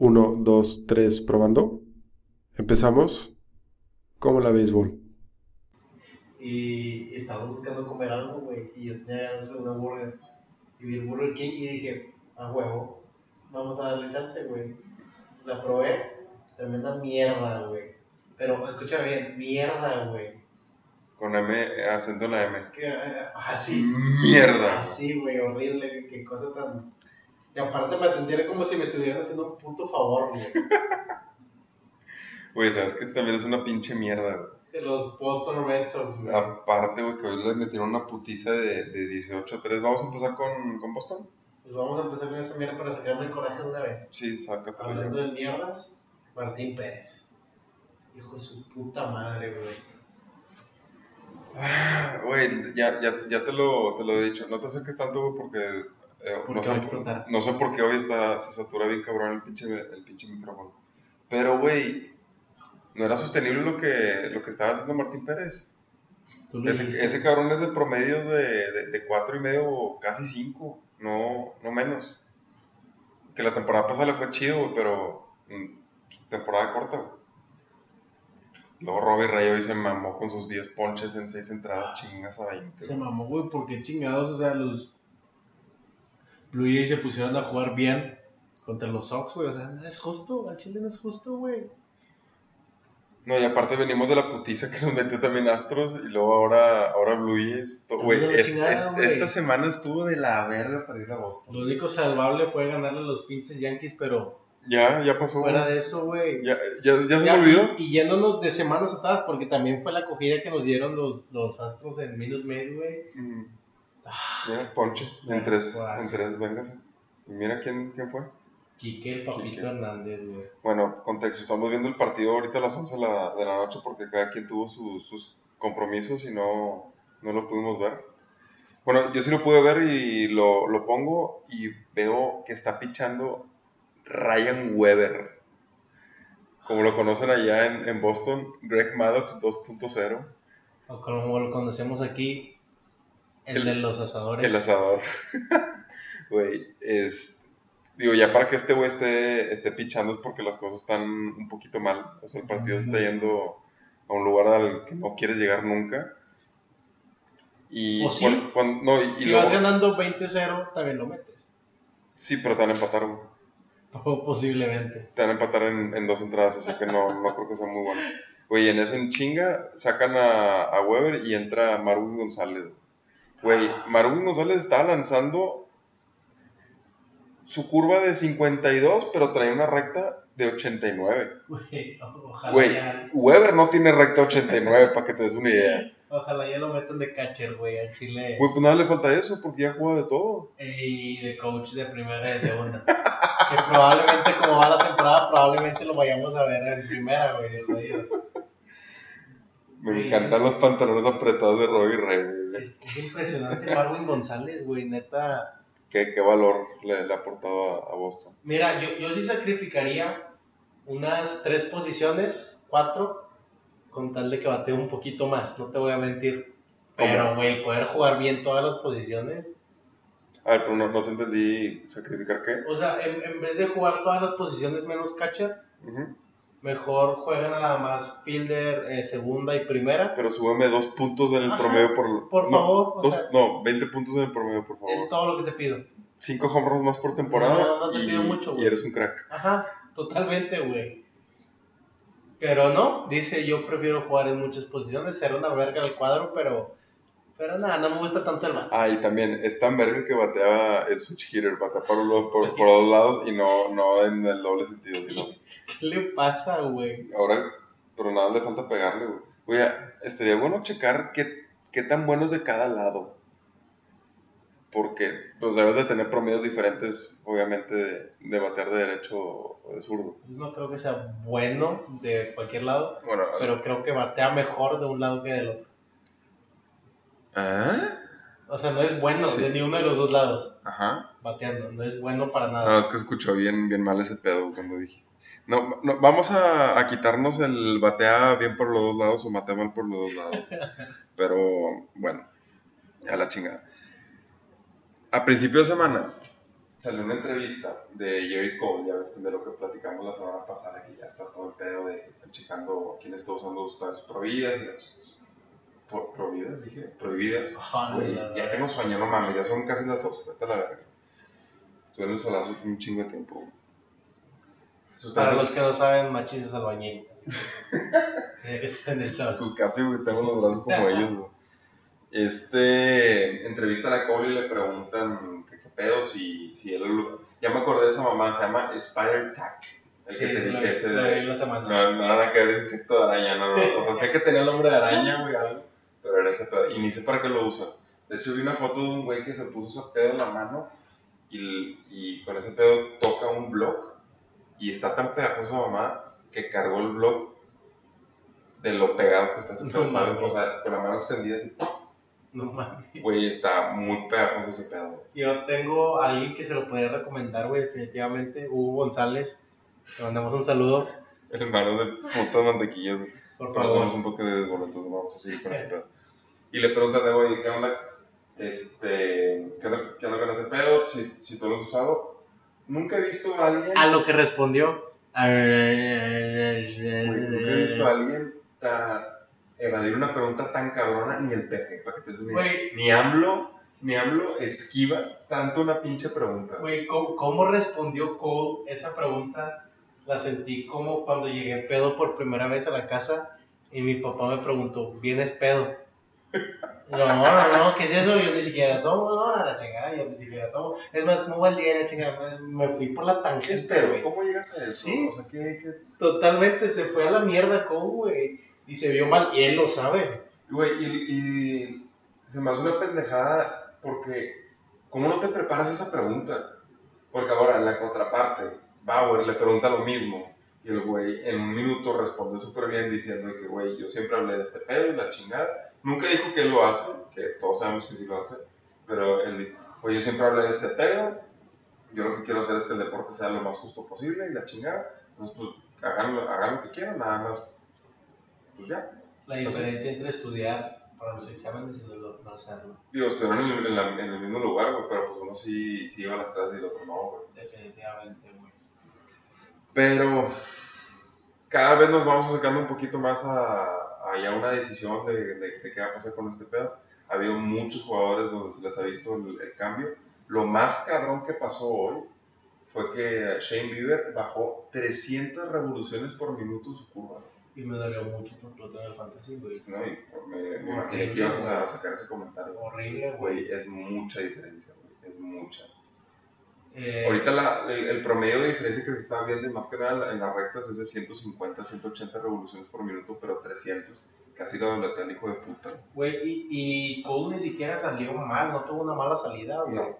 Uno, dos, tres, probando. Empezamos. ¿Cómo la béisbol? Y estaba buscando comer algo, güey. Y yo tenía ganas de una burger. Y vi el Burger King y dije, a huevo, vamos a darle chance, güey. La probé, tremenda mierda, güey. Pero escucha bien, mierda, güey. Con M, acento en la M. Que, eh, Así. Mierda. Así, güey, horrible. Qué cosa tan. Y aparte me atendieron como si me estuvieran haciendo un puto favor, güey. Güey, sabes que también es una pinche mierda, güey. De los Boston Red Sox, güey. Aparte, güey, que hoy le metieron una putiza de, de 18-3. ¿Vamos a empezar con, con Boston? Pues vamos a empezar con esa mierda para sacarme el coraje de una vez. Sí, sácate. Hablando de mierdas, Martín Pérez. Hijo de su puta madre, güey. Ah, Güey, ya, ya, ya te, lo, te lo he dicho. No te acerques tanto, güey, porque. Eh, no, sé, no sé por qué hoy está, se satura bien cabrón el pinche, el pinche micrófono. Pero, güey, no era sostenible lo que, lo que estaba haciendo Martín Pérez. Ese, cabrón es de promedios de, de, de cuatro y medio casi cinco, no, no menos. Que la temporada pasada le fue chido, güey, pero mm, temporada corta. Luego Robbie Ray hoy se mamó con sus 10 ponches en 6 entradas, chingas a 20. Se mamó, güey, porque chingados, o sea, los Jays se pusieron a jugar bien contra los Sox, güey. O sea, no es justo, al Chile no es justo, güey. No, y aparte venimos de la putiza que nos metió también Astros y luego ahora, ahora Blue Jays. Güey, es- es- esta semana estuvo de la verga para ir a Lo Boston. único salvable fue ganarle a los pinches Yankees, pero Ya, ya pasó. fuera de eso, güey. Ya, ya, ya se Ya, me olvidó. Y, y yéndonos de semanas atrás, porque también fue la acogida que nos dieron los, los Astros en Minute Maid, güey. Mm. Mira, ponche, en tres, en tres, véngase. Y mira quién, quién fue. Quique el Papito Quique. Hernández, güey. Bueno, contexto, estamos viendo el partido ahorita a las 11 de la, de la noche porque cada quien tuvo sus- sus compromisos y no, no lo pudimos ver. Bueno, yo sí lo pude ver y lo, lo pongo y veo que está pichando Ryan Weber. Como lo conocen allá en, en Boston, Greg Maddox 2.0, O como lo conocemos aquí, el, El- de los asadores. el asador. Güey, es... Digo, ya para que este güey esté, esté pichando es porque las cosas están un poquito mal. O sea, el partido se está yendo a un lugar al que no quieres llegar nunca. Y ¿O sí? cuando- cuando- no, y, y Si luego- vas ganando 20-0, también lo metes. sí, pero te van a empatar, güey. O posiblemente. Te van a empatar en, en dos entradas, así que no, no creo que sea muy bueno. Güey, en eso en chinga sacan a, a Weber y entra Marwin González. Güey, Marwin González estaba lanzando su curva de 52, pero traía una recta de 89. Güey, ojalá, Güey, ya, Weber no tiene recta 89, para que te des una idea. ojalá ya lo metan de catcher, güey, al Chile. Güey, pues nada le falta eso, porque ya juega de todo. Y de coach de primera y de segunda. que probablemente, como va la temporada, probablemente lo vayamos a ver en primera, güey. Me encantan sí. los pantalones apretados de Robbie güey. Es, es impresionante Marwin González, güey, neta. ¿Qué, qué valor le, le ha aportado a, a Boston? Mira, yo, yo sí sacrificaría unas tres posiciones, cuatro, con tal de que batee un poquito más, no te voy a mentir. Pero, güey, poder jugar bien todas las posiciones. A ver, pero no, no te entendí sacrificar qué. O sea, en, en vez de jugar todas las posiciones menos catcher, Ujú. Mejor juegan nada más fielder, eh, segunda y primera. Pero súbeme dos puntos en el Ajá, promedio por... por no, favor, o dos- sea- no, 20 puntos en el promedio, por favor. Es todo lo que te pido. Cinco home runs más por temporada No, no te y, pido mucho, y güey. eres un crack. Ajá, totalmente, güey. Pero no, dice yo prefiero jugar en muchas posiciones, ser una verga del cuadro, pero pero nada, no me gusta tanto el bat. Ah, y también es tan verga que batea, es switch hitter, batea por, los, por, por los lados y no, no en el doble sentido, sino ¿Qué le pasa, güey? ahora, pero nada le falta pegarle, güey. Oye, estaría bueno checar qué, qué tan bueno es de cada lado. Porque, pues debes de tener promedios diferentes, obviamente, de, de batear de derecho o de zurdo. No creo que sea bueno de cualquier lado, Bueno, pero creo que batea mejor de un lado que del otro. ¿Ah? O sea, no es bueno Sí. de ni uno de los dos lados Ajá. bateando, no es bueno para nada. No, es que escuchó bien, bien mal ese pedo cuando dijiste. No, no, vamos a, a quitarnos el batea bien por los dos lados o batea mal por los dos lados. Pero, bueno, a la chingada. A principio de semana, salió una entrevista de Jerry Cole, ya ves de lo que platicamos la semana pasada, que ya está todo el pedo de que están checando quién está usando sustancias prohibidas y las por, prohibidas, dije, prohibidas. Güey, la ya tengo sueño, no mames, ya son casi las dos, vete a la verga. Estuve en el solazo un chingo de tiempo. Para los que no saben, Machis es albañil. Que estar en el sol. pues casi, güey, tengo los brazos como ellos, güey. Este, entrevistan a Cole y le preguntan qué, qué pedo, si, si él, ya me acordé de esa mamá, se llama Spider Tack, el Sí, que te sí, lo dije vi- ese de, no, no nada que ver insecto de araña, no, no, o sea, sé que tenía el nombre de araña, güey, algo, pero era ese pedo, y ni sé para qué lo usan. De hecho, vi una foto de un güey que se puso ese pedo en la mano y, y con ese pedo toca un blog y está tan pegajoso mamá que cargó el blog de lo pegado que está ese pedo, No ¿sabes? O sea, con la mano extendida así, No mames. güey, está muy pegajoso ese pedo. Yo tengo a alguien que se lo puede recomendar, güey, definitivamente. Hugo González. Le mandamos un saludo, Hermanos de putas mantequillas, güey. por somos favor. un podcast de desboletos, no vamos a seguir con ese pedo. Y le preguntan de, oye, ¿qué onda? Este, ¿qué onda, qué onda con ese pedo? Si, si tú lo has usado. Nunca he visto a alguien, A lo que respondió. nunca he visto a alguien ta- evadir una pregunta tan cabrona, ni el peje, para que te. Güey. Ni AMLO, ni AMLO esquiva tanto una pinche pregunta. Güey, ¿cómo, cómo respondió Cole esa pregunta? La sentí como cuando llegué pedo por primera vez a la casa y mi papá me preguntó, ¿vienes pedo? No, no, no, ¿qué es eso? Yo ni siquiera tomo, no, a la chingada, yo ni siquiera tomo. Es más, ¿cómo va el día? La chingada, me me fui por la ¿Qué tangente, espero? güey. ¿Cómo llegas a eso? Sí. O sea, ¿qué, qué es? Totalmente, se fue a la mierda Cole, güey. Y se vio mal, y él lo sabe. Güey, y, y se me hace una pendejada porque, ¿cómo no te preparas esa pregunta? Porque ahora, en la contraparte, Bauer le pregunta lo mismo. Y el güey en un minuto responde súper bien diciendo que, güey, yo siempre hablé de este pedo y la chingada. Nunca dijo que lo hace, que todos sabemos que sí lo hace. Pero él dijo, güey, yo siempre hablé de este pedo. Yo lo que quiero hacer es que el deporte sea lo más justo posible y la chingada. Entonces, pues, hagan, lo- hagan lo que quieran, nada más. Pues ya. La diferencia entre estudiar para los exámenes y no, lo- no hacerlo. Digo, estuvieron en, el- en la- en el mismo lugar, güey, pero pues uno sí, sí iba a las clases y el otro no, güey. Definitivamente, güey. Pero cada vez nos vamos acercando un poquito más a, a ya una decisión de, de- de qué va a pasar con este pedo. Ha habido muchos jugadores donde se les ha visto el, el cambio. Lo más cabrón que pasó hoy fue que Shane Bieber bajó 300 revoluciones por minuto su curva. Y me dolió mucho porque lo tengo en el fantasy, güey. ¿no? Y me, me imaginé que ibas a sacar ese comentario. Horrible. Güey, es mucha diferencia, güey. Es mucha. Eh, Ahorita la- el, el promedio de diferencia que se está viendo, más que nada en las rectas, es de 150, 180 revoluciones por minuto, pero 300. Casi lo dobletea el hijo de puta. Güey, y, y Cole ni siquiera salió mal, no tuvo una mala salida, güey. No.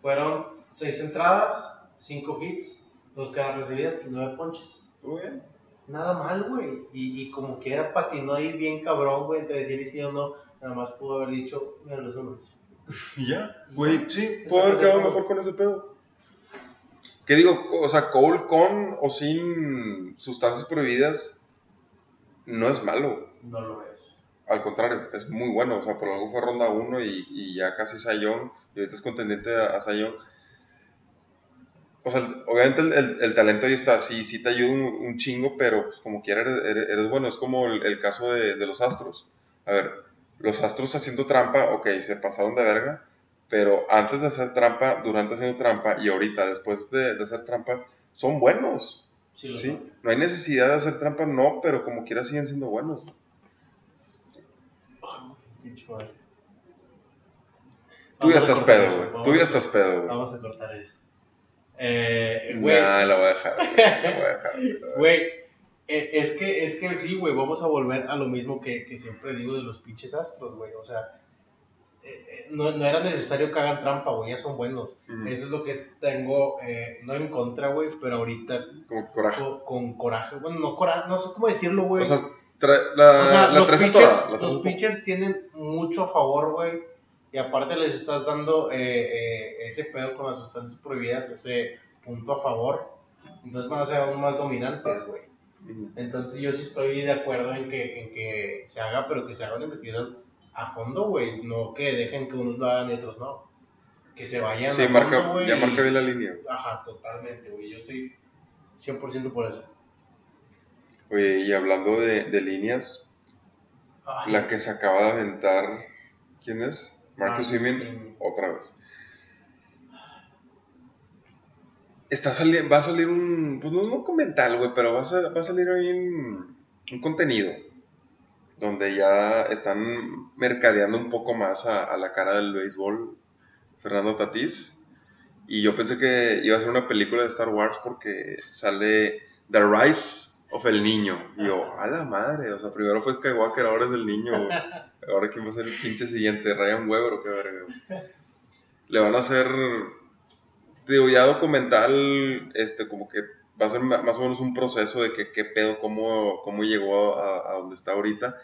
Fueron seis entradas, cinco hits, dos caras recibidas y nueve ponches. ¿Tú bien? Nada mal, güey. Y, y como que era patinó ahí bien cabrón, güey, entre decir sí o no, nada más pudo haber dicho, mira los números. Ya. Güey, sí, pudo haber quedado mejor con ese pedo. ¿Qué digo? O sea, Cole con o sin sustancias prohibidas no es malo. No lo es. Al contrario, es muy bueno. O sea, por algo fue ronda 1 y, y ya casi Sayón. Y ahorita es contendiente a, a Sayón. O sea, obviamente el, el- el talento ahí está. Sí, sí te ayuda un, un chingo, pero pues, como quiera eres, eres- eres bueno. Es como el, el caso de, de los Astros. A ver, los Astros haciendo trampa, ok, se pasaron de verga. Pero antes de hacer trampa, durante haciendo trampa y ahorita, después de, de hacer trampa, son buenos. Sí, lo ¿sí? son. No hay necesidad de hacer trampa, no, pero como quiera siguen siendo buenos. Tú ya estás pedo, güey. Tú ya estás pedo, güey. Vamos a cortar eso. Eh, güey, Nah, la voy a dejar, güey. La voy a dejar. güey. Güey, eh, es que, es que sí, güey, vamos a volver a lo mismo que, que siempre digo de los pinches astros, güey. O sea, eh, no, no era necesario que hagan trampa, güey, ya son buenos. Eso es lo que tengo, eh, no en contra, güey, pero ahorita que coraje. con, con coraje. Bueno, no coraje, no sé cómo decirlo, güey. O sea, tra- la, O sea, la los, pitchers, la los tienen mucho a favor, güey. Y aparte les estás dando eh, ese pedo con las sustancias prohibidas, ese punto a favor. Entonces van a ser aún más dominantes, güey. Entonces yo sí estoy de acuerdo en que, en que se haga, pero que se haga una investigación a fondo, güey. No que dejen que unos lo hagan y otros no. que se vayan Sí, a marca, fondo, ya marca bien la línea. Ajá, totalmente, güey. Yo estoy 100% por eso. Oye, y hablando de, de líneas, Ay, la que se acaba de aventar, ¿quién es? Marcus Simeon, Simeon. otra vez. Está sali- va a salir un, pues no un documental, güey, pero va a, sa- va a salir ahí un, un contenido donde ya están mercadeando un poco más a, a la cara del béisbol Fernando Tatís. Y yo pensé que iba a ser una película de Star Wars porque sale The Rise of el Niño. Y yo, a la madre, o sea, primero fue Skywalker, ahora es el niño, güey. Ahora quién va a ser el pinche siguiente, Ryan Weber o qué verga. Le van a hacer, digo, ya documental, este, como que va a ser más o menos un proceso de que qué pedo, cómo, cómo llegó a, a donde está ahorita.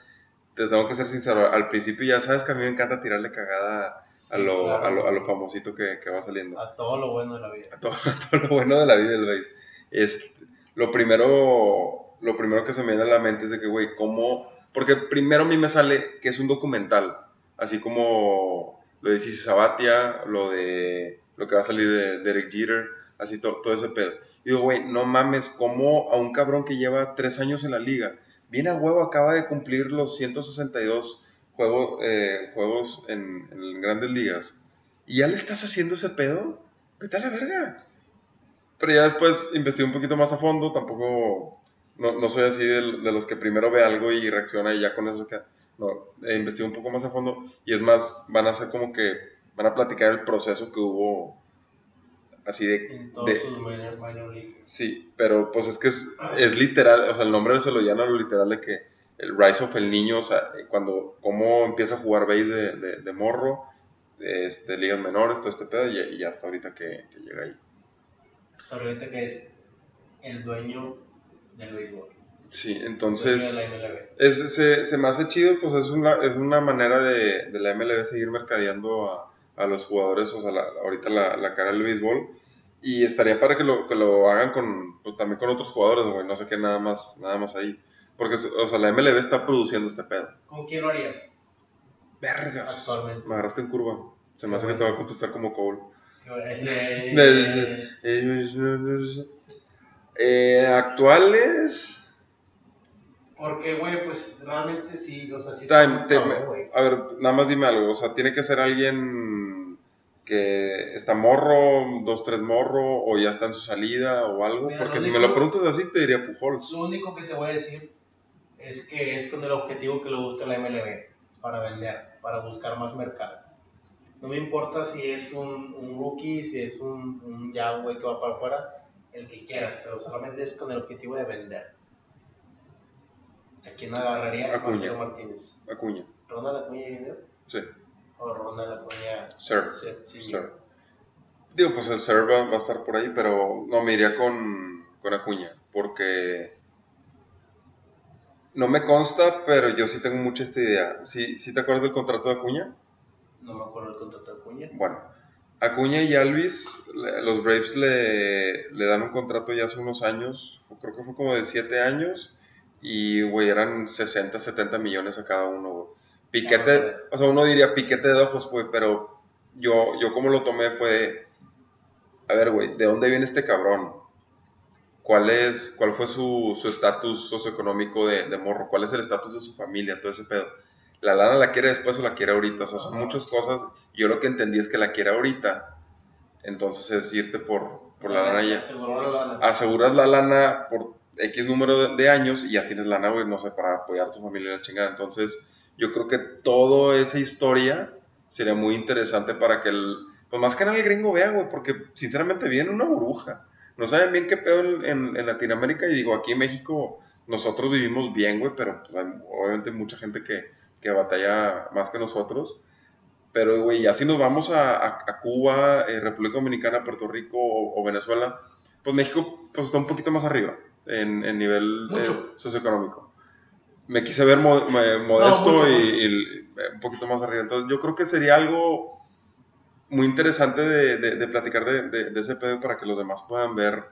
Te tengo que ser sincero, al principio ya sabes que a mí me encanta tirarle cagada a, Sí, lo, claro. a, lo, a lo famosito que, que va saliendo A todo lo bueno de la vida. a todo, a todo lo bueno de la vida del base. Lo, primero, lo primero que se me viene a la mente es de que, güey, ¿cómo? Porque primero a mí me sale que es un documental, así como lo de Sisi Sabatia, lo de lo que va a salir de Derek Jeter, así to- todo ese pedo. Digo, güey, no mames, ¿cómo a un cabrón que lleva tres años en la liga, viene a huevo, acaba de cumplir los 162 juego- eh, juegos en, grandes ligas, y ya le estás haciendo ese pedo? Vete a la verga. Pero ya después investigué un poquito más a fondo, tampoco, no, no soy así de, de los que primero ve algo y reacciona y ya con eso queda. No, eh, investigué un poco más a fondo y es más, van a hacer como que, van a platicar el proceso que hubo así de... En todos de- sus minor, minor leagues. Sí, pero pues es que es, es literal, o sea, el nombre se lo llama lo literal de que el Rise of el niño, o sea, cuando, cómo empieza a jugar base de, de, de morro, este, ligas menores, todo este pedo, y, y hasta ahorita que, que llega ahí. Hasta ahorita que es el dueño del béisbol. Sí, entonces, es, se, se me hace chido, pues es una, es una manera de, de la MLB seguir mercadeando a, a los jugadores, o sea, la- ahorita la, la cara del béisbol. Y estaría para que lo, que lo hagan con, pues, también con otros jugadores, güey, no sé qué nada más, nada más ahí. Porque, o sea, la MLB está produciendo este pedo. ¿Con quién lo harías? Vergas. Actualmente. Me agarraste en curva. Se me Qué hace que te bueno. voy a contestar como Cole. Eh, actuales. Porque, güey, pues realmente sí, o sea, sí Time, está te- güey. a ver, nada más dime algo. O sea, tiene que ser alguien que está morro, dos, tres morro, o ya está en su salida o algo. Mira, Porque si me único- lo preguntas así, te diría Pujols. Lo único que te voy a decir es que es con el objetivo que lo busca la MLB, para vender, para buscar más mercado. No me importa si es un, un rookie, si es un, un ya güey que va para afuera, el que quieras, pero solamente es con el objetivo de vender. ¿A quién agarraría? Acuña. Marcelo Martínez. Acuña. ¿Ronald Acuña Jr. Sí. O Ronald Acuña Sir. Sí, Sir. Digo, pues el Sir va, va a estar por ahí, pero no me iría con, con Acuña. Porque no me consta, pero yo sí tengo mucha esta idea. ¿Sí, sí te acuerdas del contrato de Acuña? No me acuerdo el contrato de Acuña. Bueno, Acuña y Alvis, los Braves le, le dan un contrato ya hace unos años, creo que fue como de 7 años, y, güey, eran 60, 70 millones a cada uno. Piquete, joder. o sea, uno diría piquete de ojos, güey, pero yo, yo como lo tomé fue, a ver, güey, ¿de dónde viene este cabrón? ¿Cuál, es, cuál fue su su estatus socioeconómico de, de morro? ¿Cuál es el estatus de su familia? Todo ese pedo. ¿La lana la quiere después o la quiere ahorita? O sea, son Ajá. muchas cosas. Yo lo que entendí es que la quiere ahorita. Entonces es irte por, por la lana ya. Aseguró la lana. Aseguras la lana por X número de, de años y ya tienes lana, güey, no sé, para apoyar a tu familia la chingada. Entonces, yo creo que toda esa historia sería muy interesante para que el. Pues más que nada el gringo vea, güey, porque sinceramente viene una burbuja. No saben bien qué pedo en, en- en Latinoamérica y digo, aquí en México nosotros vivimos bien, güey, pero pues, hay obviamente mucha gente que, que batalla más que nosotros. Pero, güey, ya si nos vamos a, a- a Cuba, eh, República Dominicana, Puerto Rico o, o Venezuela, pues México pues, está un poquito más arriba en, en nivel eh, socioeconómico. Me quise ver mo- me- modesto mucho, y, mucho. y, eh, un poquito más arriba. Entonces, yo creo que sería algo muy interesante de, de- de platicar de, de- de ese pedo para que los demás puedan ver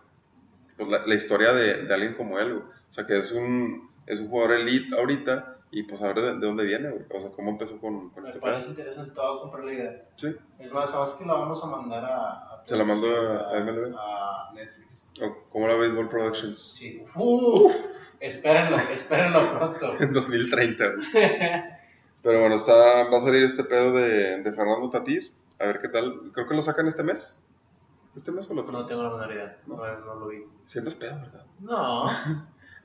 pues, la, la historia de, de alguien como él. güey. O sea, que es un, es un jugador elite ahorita y pues a ver de, de dónde viene, güey. O sea, cómo empezó con, con Me este parece pedo. interesante, a comprar la idea. Sí. Es más, sabes que la vamos a mandar a. ¿Se la mando a- a MLB? a Netflix. O, ¿Cómo la Baseball Productions? Sí. Uf, espérenlo, espérenlo pronto. En 2030, güey. Pero bueno, está, va a salir este pedo de, de Fernando Tatís. A ver qué tal. Creo que lo sacan este mes. ¿Este mes o el otro? No tengo la menor idea, no, no lo vi. Sientes pedo, ¿verdad? No,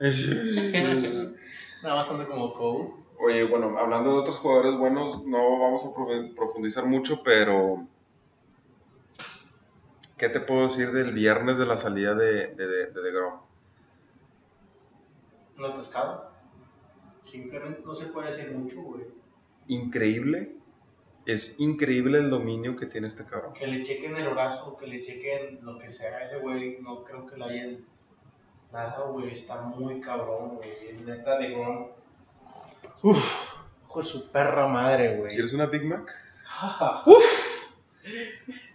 nada más ando como Cole. Oye, bueno, hablando de otros jugadores buenos, no vamos a profundizar mucho, pero. ¿Qué te puedo decir del viernes de la salida de, de, de, de DeGrom? No es pescado. Simplemente no se puede decir mucho, güey. Increíble. Es increíble el dominio que tiene este cabrón. Que le chequen el brazo, que le chequen lo que sea ese güey, no creo que le hayan nada, güey. Está muy cabrón, güey. El neta de Grom. Uff, hijo de su perra madre, güey. ¿Quieres una Big Mac?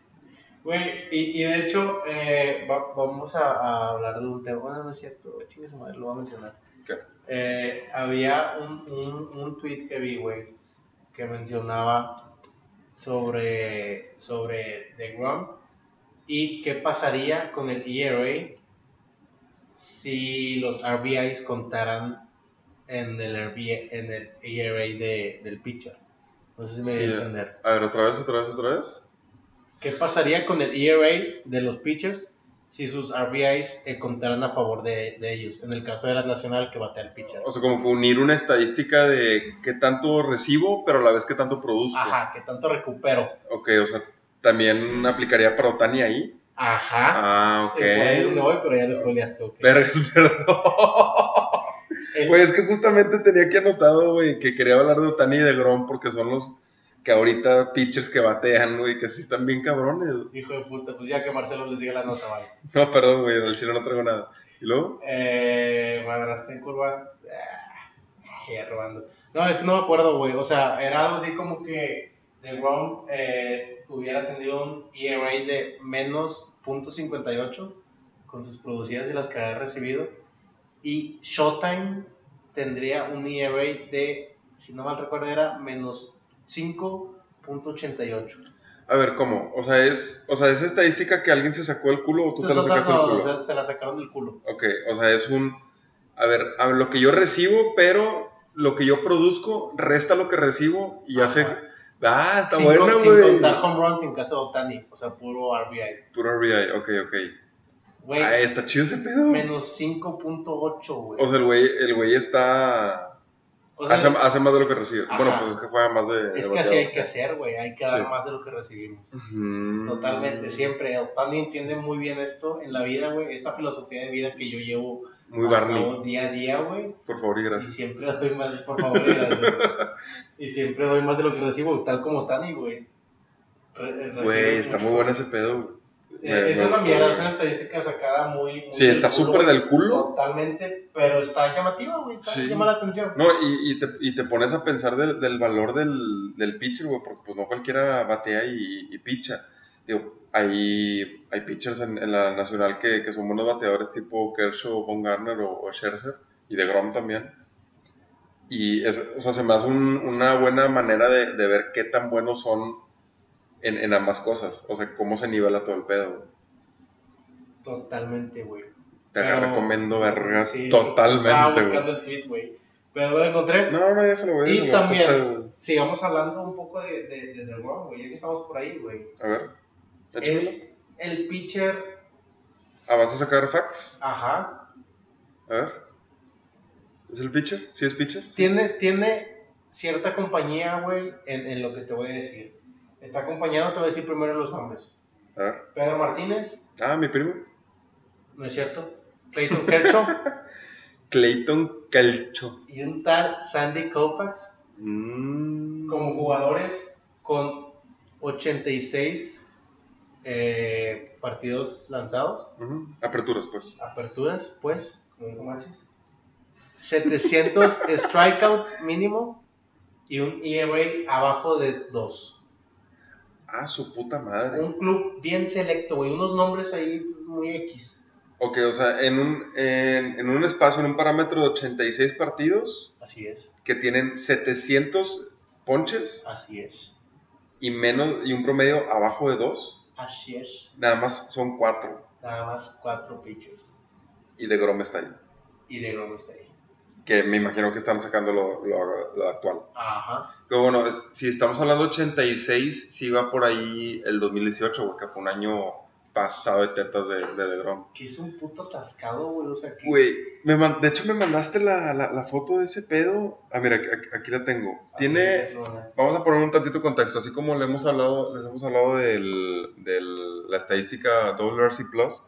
Güey, y, y de hecho, eh, va- vamos a, a hablar de un tema. Bueno, no es cierto, chingue su madre, lo voy a mencionar. ¿Qué? Eh, había un, un, un tweet que vi, güey, que mencionaba sobre, sobre The Grom y qué pasaría con el ERA si los RBIs contaran en el, RBI, en el ERA de, del pitcher. No sé si me Sí, voy a entender. A ver, otra vez, otra vez, otra vez. ¿Qué pasaría con el ERA de los pitchers si sus RBIs eh, contaran a favor de, de ellos? En el caso de la nacional que batea el pitcher. O sea, como que unir una estadística de qué tanto recibo, pero a la vez qué tanto produzco. Ajá, que tanto recupero. Ok, o sea, también aplicaría para Otani ahí. Ajá. Ah, ok. Eh, voy, pero ya lo spoileaste, ok. Perdón. El- Güey, es que justamente tenía aquí anotado, güey, que quería hablar de Otani y de Grom porque son los que ahorita pitchers que batean, güey, que sí están bien cabrones. Hijo de puta, pues ya que Marcelo les diga la nota, vale. No, perdón, güey, del chile no traigo nada. ¿Y luego? Eh, me agarraste en curva. Ah, ya robando. No, es que no me acuerdo, güey. O sea, era algo así como que The Grom eh, hubiera tenido un ERA de menos .58 con sus producidas y las que había recibido. Y Showtime tendría un ERA de, si no mal recuerdo, era menos 5.88. A ver, ¿cómo? O sea, es, o sea, ¿es estadística que alguien se sacó el culo o tú te la sacaste no, el no, culo? o sea, se la sacaron del culo. Ok, o sea, es un... A ver, a ver, lo que yo recibo, pero lo que yo produzco, resta lo que recibo y Ajá. hace... Ah, está sin, bueno, con- sin güey. contar home runs en caso de Otani, o sea, puro RBI. Puro RBI, ok, ok. Güey, Ah, está chido ese pedo. menos 5.8, güey. O sea, el güey, el güey está... O sea, hace, hace más de lo que recibe. Ajá. Bueno, pues es que juega más de... es de que así hay que hacer, güey. Hay que dar Sí. más de lo que recibimos. Ujú. Totalmente, siempre. Otani entiende muy bien esto en la vida, güey. Esta filosofía de vida que yo llevo Muy Barney. día a día, güey. Por favor y Y gracias. siempre doy más, por favor, y gracias. y siempre doy más de lo que recibo, tal como Otani, güey. Güey, está mucho. muy buena ese pedo. güey. Eh, Me- es me una mierda, es una estadística sacada muy. muy Sí, está súper del culo. Totalmente, pero está llamativa, güey. Está, Sí. llama la atención. No, y, y, te, y te pones a pensar del, del valor del, del pitcher, güey, porque pues no cualquiera batea y, y picha. Digo, hay, hay pitchers en, en la nacional que, que son buenos bateadores tipo Kershaw, Von Garner o, o Scherzer, y de Grom también. Y es, o sea, se me hace un- una buena manera de, de ver qué tan buenos son en, en ambas cosas. O sea, cómo se nivela todo el pedo. Totalmente, güey. Te Pero- recomiendo verga Sí, Estaba totalmente, buscando güey. el tweet, güey. Pero lo encontré. No, no, déjalo, güey. y déjalo, también, sigamos hablando un poco de, de, de The Rock, güey. Ya que estamos por ahí, güey. A ver. Es el pitcher. Ah, ¿vas a sacar facts? Ajá. A ver. ¿Es el pitcher? ¿Sí es pitcher? Tiene, tiene cierta compañía, güey, en, en lo que te voy a decir. Está acompañado, te voy a decir primero los nombres. A ver. Pedro Martínez, Ah, mi primo. ¿no es cierto? Clayton Kershaw Clayton Calcho. y un tal Sandy Koufax Mm. como jugadores con 86 eh, partidos lanzados. Aperturas, pues. aperturas, pues, como dijo Machis, 700 strikeouts mínimo y un ERA abajo de 2. Ah, su puta madre. Un club bien selecto, güey, unos nombres ahí muy X. Ok, o sea, en un, en, en un espacio, en un parámetro de 86 partidos, Así es, que tienen 700 ponches así es, y menos y un promedio abajo de 2, así es. nada más son 4 Nada más cuatro pitchers. y de Grom está ahí. Y de Grom está ahí. Que me imagino que están sacando lo, lo- lo actual. Ajá. Pero bueno, es- si estamos hablando de 86, sí va por ahí el 2018, porque fue un año pasado de tetas de, de DeGrom. Que es un puto atascado, güey. O sea, que. Güey, me man- de hecho me mandaste la, la, la foto de ese pedo. Ah, mira, aquí, aquí la tengo. Tiene. Vamos a poner un tantito contexto, así como le hemos hablado, les hemos hablado de la estadística WRC Plus,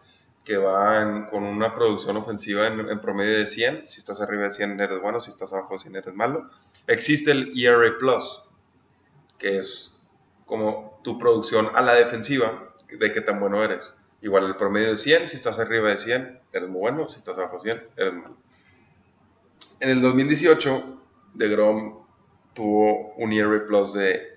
que va en- con una producción ofensiva en, en promedio de 100, si estás arriba de 100 eres bueno, si estás abajo de 100 eres malo. Existe el ERA Plus, que es como tu producción a la defensiva, de qué tan bueno eres. Igual el promedio de 100, si estás arriba de 100, eres muy bueno, si estás abajo de 100, eres malo. En el 2018, DeGrom tuvo un ERA Plus de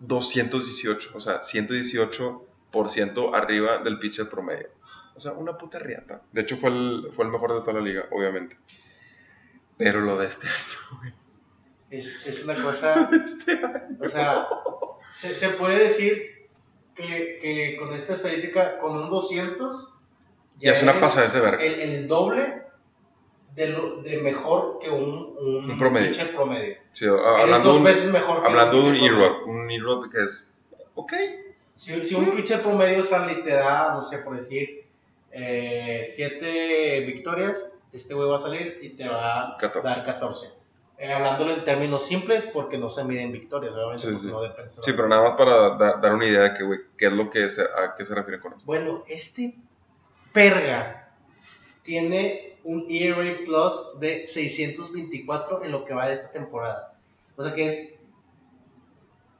218, o sea, 118% arriba del pitcher promedio. O sea, una puta riata. De hecho, fue el, fue el mejor de toda la liga, obviamente. Pero lo de este año, Es, es una cosa. este año. O sea, se, se puede decir que, que con esta estadística, con un 200, Ya es una pasada ese verga. El, el doble de, lo, de mejor que un, un, Un promedio. pitcher promedio. Sí, hablando, dos de un- veces mejor que hablando de un. E-Rod, un E-Rod que es, ok, Si, si un pitcher promedio sale y te da, no sé, por decir, 7 victorias, este güey va a salir y te va a 14. dar 14. Eh, hablándolo en términos simples, porque no se miden victorias, obviamente, Sí, sí. no depende. Sí, pero nada más para da- dar una idea de que, qué es lo que se, a qué se refiere con esto. Bueno, este perga tiene un ERA Plus de 624 en lo que va de esta temporada. O sea que es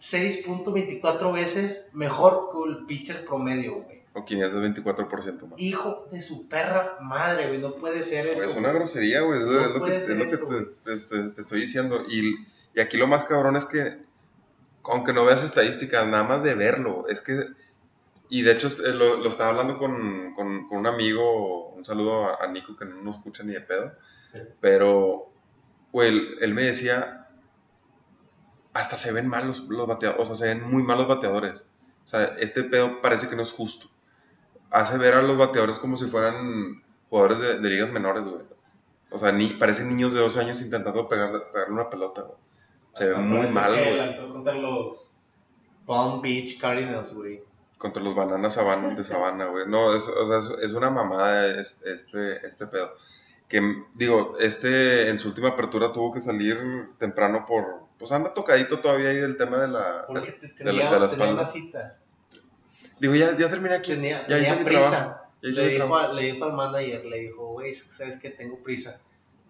6.24 veces mejor que el pitcher promedio, güey. O 524% más. Hijo de su perra madre, güey. No puede ser eso. es una grosería, güey. Es, lo- No es lo que, es lo eso, te, te- te- te estoy diciendo. Y, y aquí lo más cabrón es que, aunque no veas estadísticas, nada más de verlo, es que. Y de hecho, eh, lo, lo estaba hablando con, con- con un amigo. Un saludo a, a Nico, que no nos escucha ni de pedo. Pero, güey, él, él me decía. Hasta se ven mal los, los bateadores. O sea, se ven muy malos bateadores. O sea, este pedo parece que no es justo. Hace ver a los bateadores como si fueran jugadores de, de ligas menores, güey. O sea, ni, parecen niños de dos años intentando pegar, pegarle una pelota, güey. Se ve muy mal, güey. lanzó contra los Palm Beach Cardinals, güey. Contra los bananas saban- de sabana, güey. No, es, o sea, es, es una mamada es- este, este pedo. Que, digo, este en su última apertura tuvo que salir temprano por... Pues anda tocadito todavía ahí del tema de la... Porque te- de la- tenía, de la tenía espalda. una cita. Digo, ya, ya terminé aquí. Tenía, ya hice tenía mi prisa. trabajo. Ya hice Le mi dijo, trabajo. a- le dijo al manager, le dijo, güey, es sabes que tengo prisa.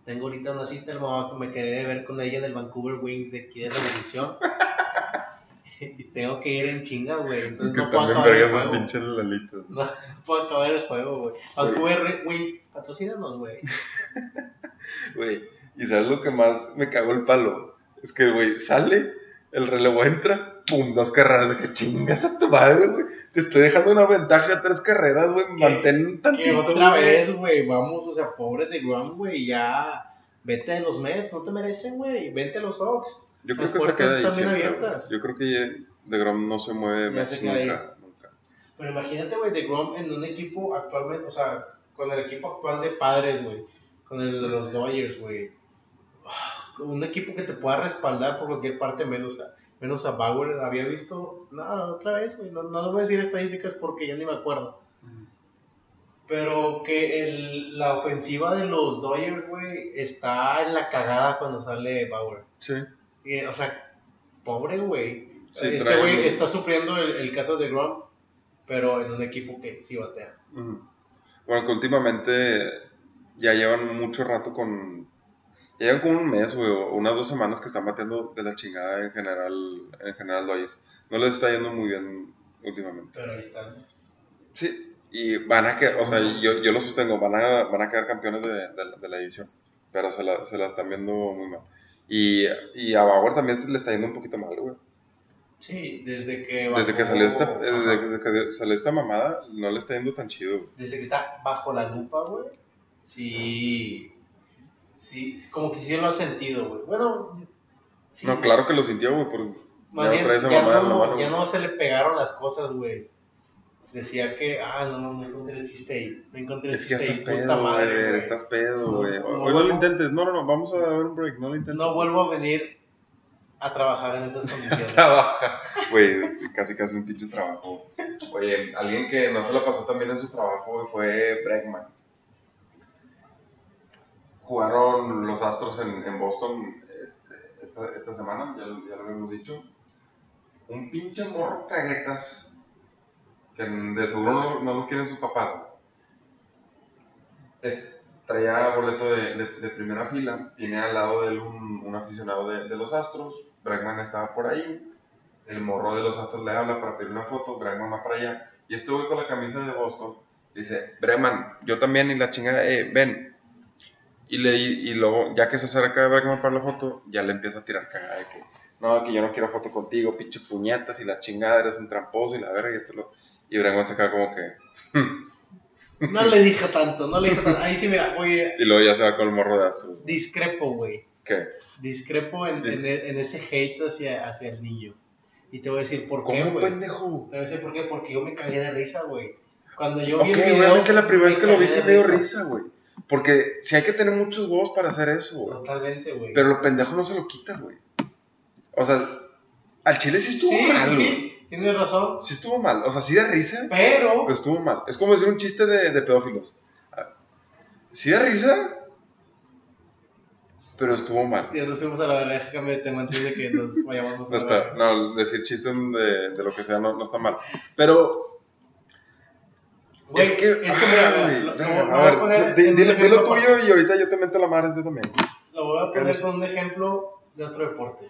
Tengo ahorita una cita, el mamá que me quedé de ver con ella en el Vancouver Wings de aquí de Revolución. y tengo que ir en chinga, güey. Es Entonces que no puedo acabar el juego. pinches lalitos. No puedo acabar el juego, güey. Vancouver Wings, patrocínanos, güey. Güey, y sabes lo que más me cagó el palo. Es que, güey, sale, el relevo entra, pum, dos carreras. De que chingas a tu madre, güey. Te estoy dejando una ventaja de tres carreras, güey. Mantén un Que tantito. otra vez, güey, vamos, o sea, pobre de Grom, güey, ya. Vete de los Mets, no te merecen, güey. Vete a los Sox. Yo creo Las que se queda ahí siempre, abiertas. Yo creo que de Grom no se mueve ahí. nunca, nunca. Pero imagínate, güey, de Grom en un equipo actualmente, o sea, con el equipo actual de padres, güey. Con el de los Dodgers, güey. Ah, con Un equipo que te pueda respaldar por cualquier parte, menos a, menos a Bauer. Había visto, no, otra vez, güey. No, no voy a decir estadísticas porque ya ni me acuerdo. Pero que el, la ofensiva de los Dodgers, güey, está en la cagada cuando sale Bauer. Sí. Y, o sea, pobre, güey. Sí, este güey está sufriendo el, el caso de Grom, pero en un equipo que sí batea. Bueno, que últimamente ya llevan mucho rato con. Llevan como un mes, güey, o unas dos semanas que están bateando de la chingada en general, en general Dodgers. No les está yendo muy bien últimamente. Pero ahí están. Sí, y van a que, o sea, yo, yo lo sostengo, van a, van a quedar campeones de, de la- de la división, pero se la, se la están viendo muy mal. Y, y a Bauer también se le está yendo un poquito mal, güey. Sí, desde que Desde que bajó- salió esta, desde que salió esta mamada, no le está yendo tan chido. güey. desde que está bajo la lupa, güey, sí, sí, sí, como que sí lo ha sentido, güey. Bueno, sí. No, claro que lo sintió, güey, por Más ya bien, ya, no, mano, ya güey. no se le pegaron las cosas, güey. Decía que, ah, no, no encontré el chiste ahí. No encontré el Es que chiste estás ahí, puta pedo, madre, güey, estás pedo, No, güey. no, Hoy no lo intentes, no, no, no, vamos a dar un break, no lo intentes. No vuelvo a venir a trabajar en esas condiciones. trabaja. Güey, es casi casi un pinche trabajo. Oye, alguien que no se la pasó también en su trabajo fue Bregman. Jugaron los Astros en, Boston este, esta, semana, ya, lo- habíamos dicho. Un pinche morro caguetas que de seguro no, no los quieren sus papás. Es- traía boleto de, de- de primera fila, tiene al lado de él un, un aficionado de, de los Astros, Bregman estaba por ahí, el morro de los Astros le habla para pedir una foto, Bregman va para allá, y este güey con la camisa de Boston dice, Bregman, yo también, y la chingada, eh, ven. Y, le, y luego, ya que se acerca de Bregman para la foto, ya le empieza a tirar cagada de que, no, que yo no quiero foto contigo, pinche puñetas, y la chingada, eres un tramposo, y la verga, y esto lo... Y Bregman se queda como que... "Hmm". No le dije tanto, no le dije tanto. Ahí sí, mira, oye, Y luego ya se va con el morro de Astros. discrepo, güey. ¿Qué? Discrepo en, Dis- en, en ese hate hacia, hacia el niño. Y te voy a decir por qué, ¿Cómo, güey. pendejo? Te voy a decir por qué, porque yo me cagué de risa, güey. Cuando yo Ok, vi el video, obviamente la primera me vez que lo vi sí me dio risa, güey. Porque si hay que tener muchos huevos para hacer eso, güey. Totalmente, güey. Pero lo pendejo no se lo quita, güey. O sea, al chile sí estuvo sí, mal, güey. sí, tienes razón. Sí estuvo mal. O sea, sí da risa, Pero, pero estuvo mal. Es como decir un chiste de, de pedófilos. Ah, Sí da risa, pero estuvo mal. ya nos fuimos a la verga, déjame tema antes de que nos vayamos a No, espera, no, decir chistes de, de lo que sea no, no está mal. Pero Güey, es que. es que ah, mira, lo a ver, dile, lo tuyo y ahorita yo te meto la madre tú también. Lo voy a ¿Qué poner con un ejemplo de otro deporte.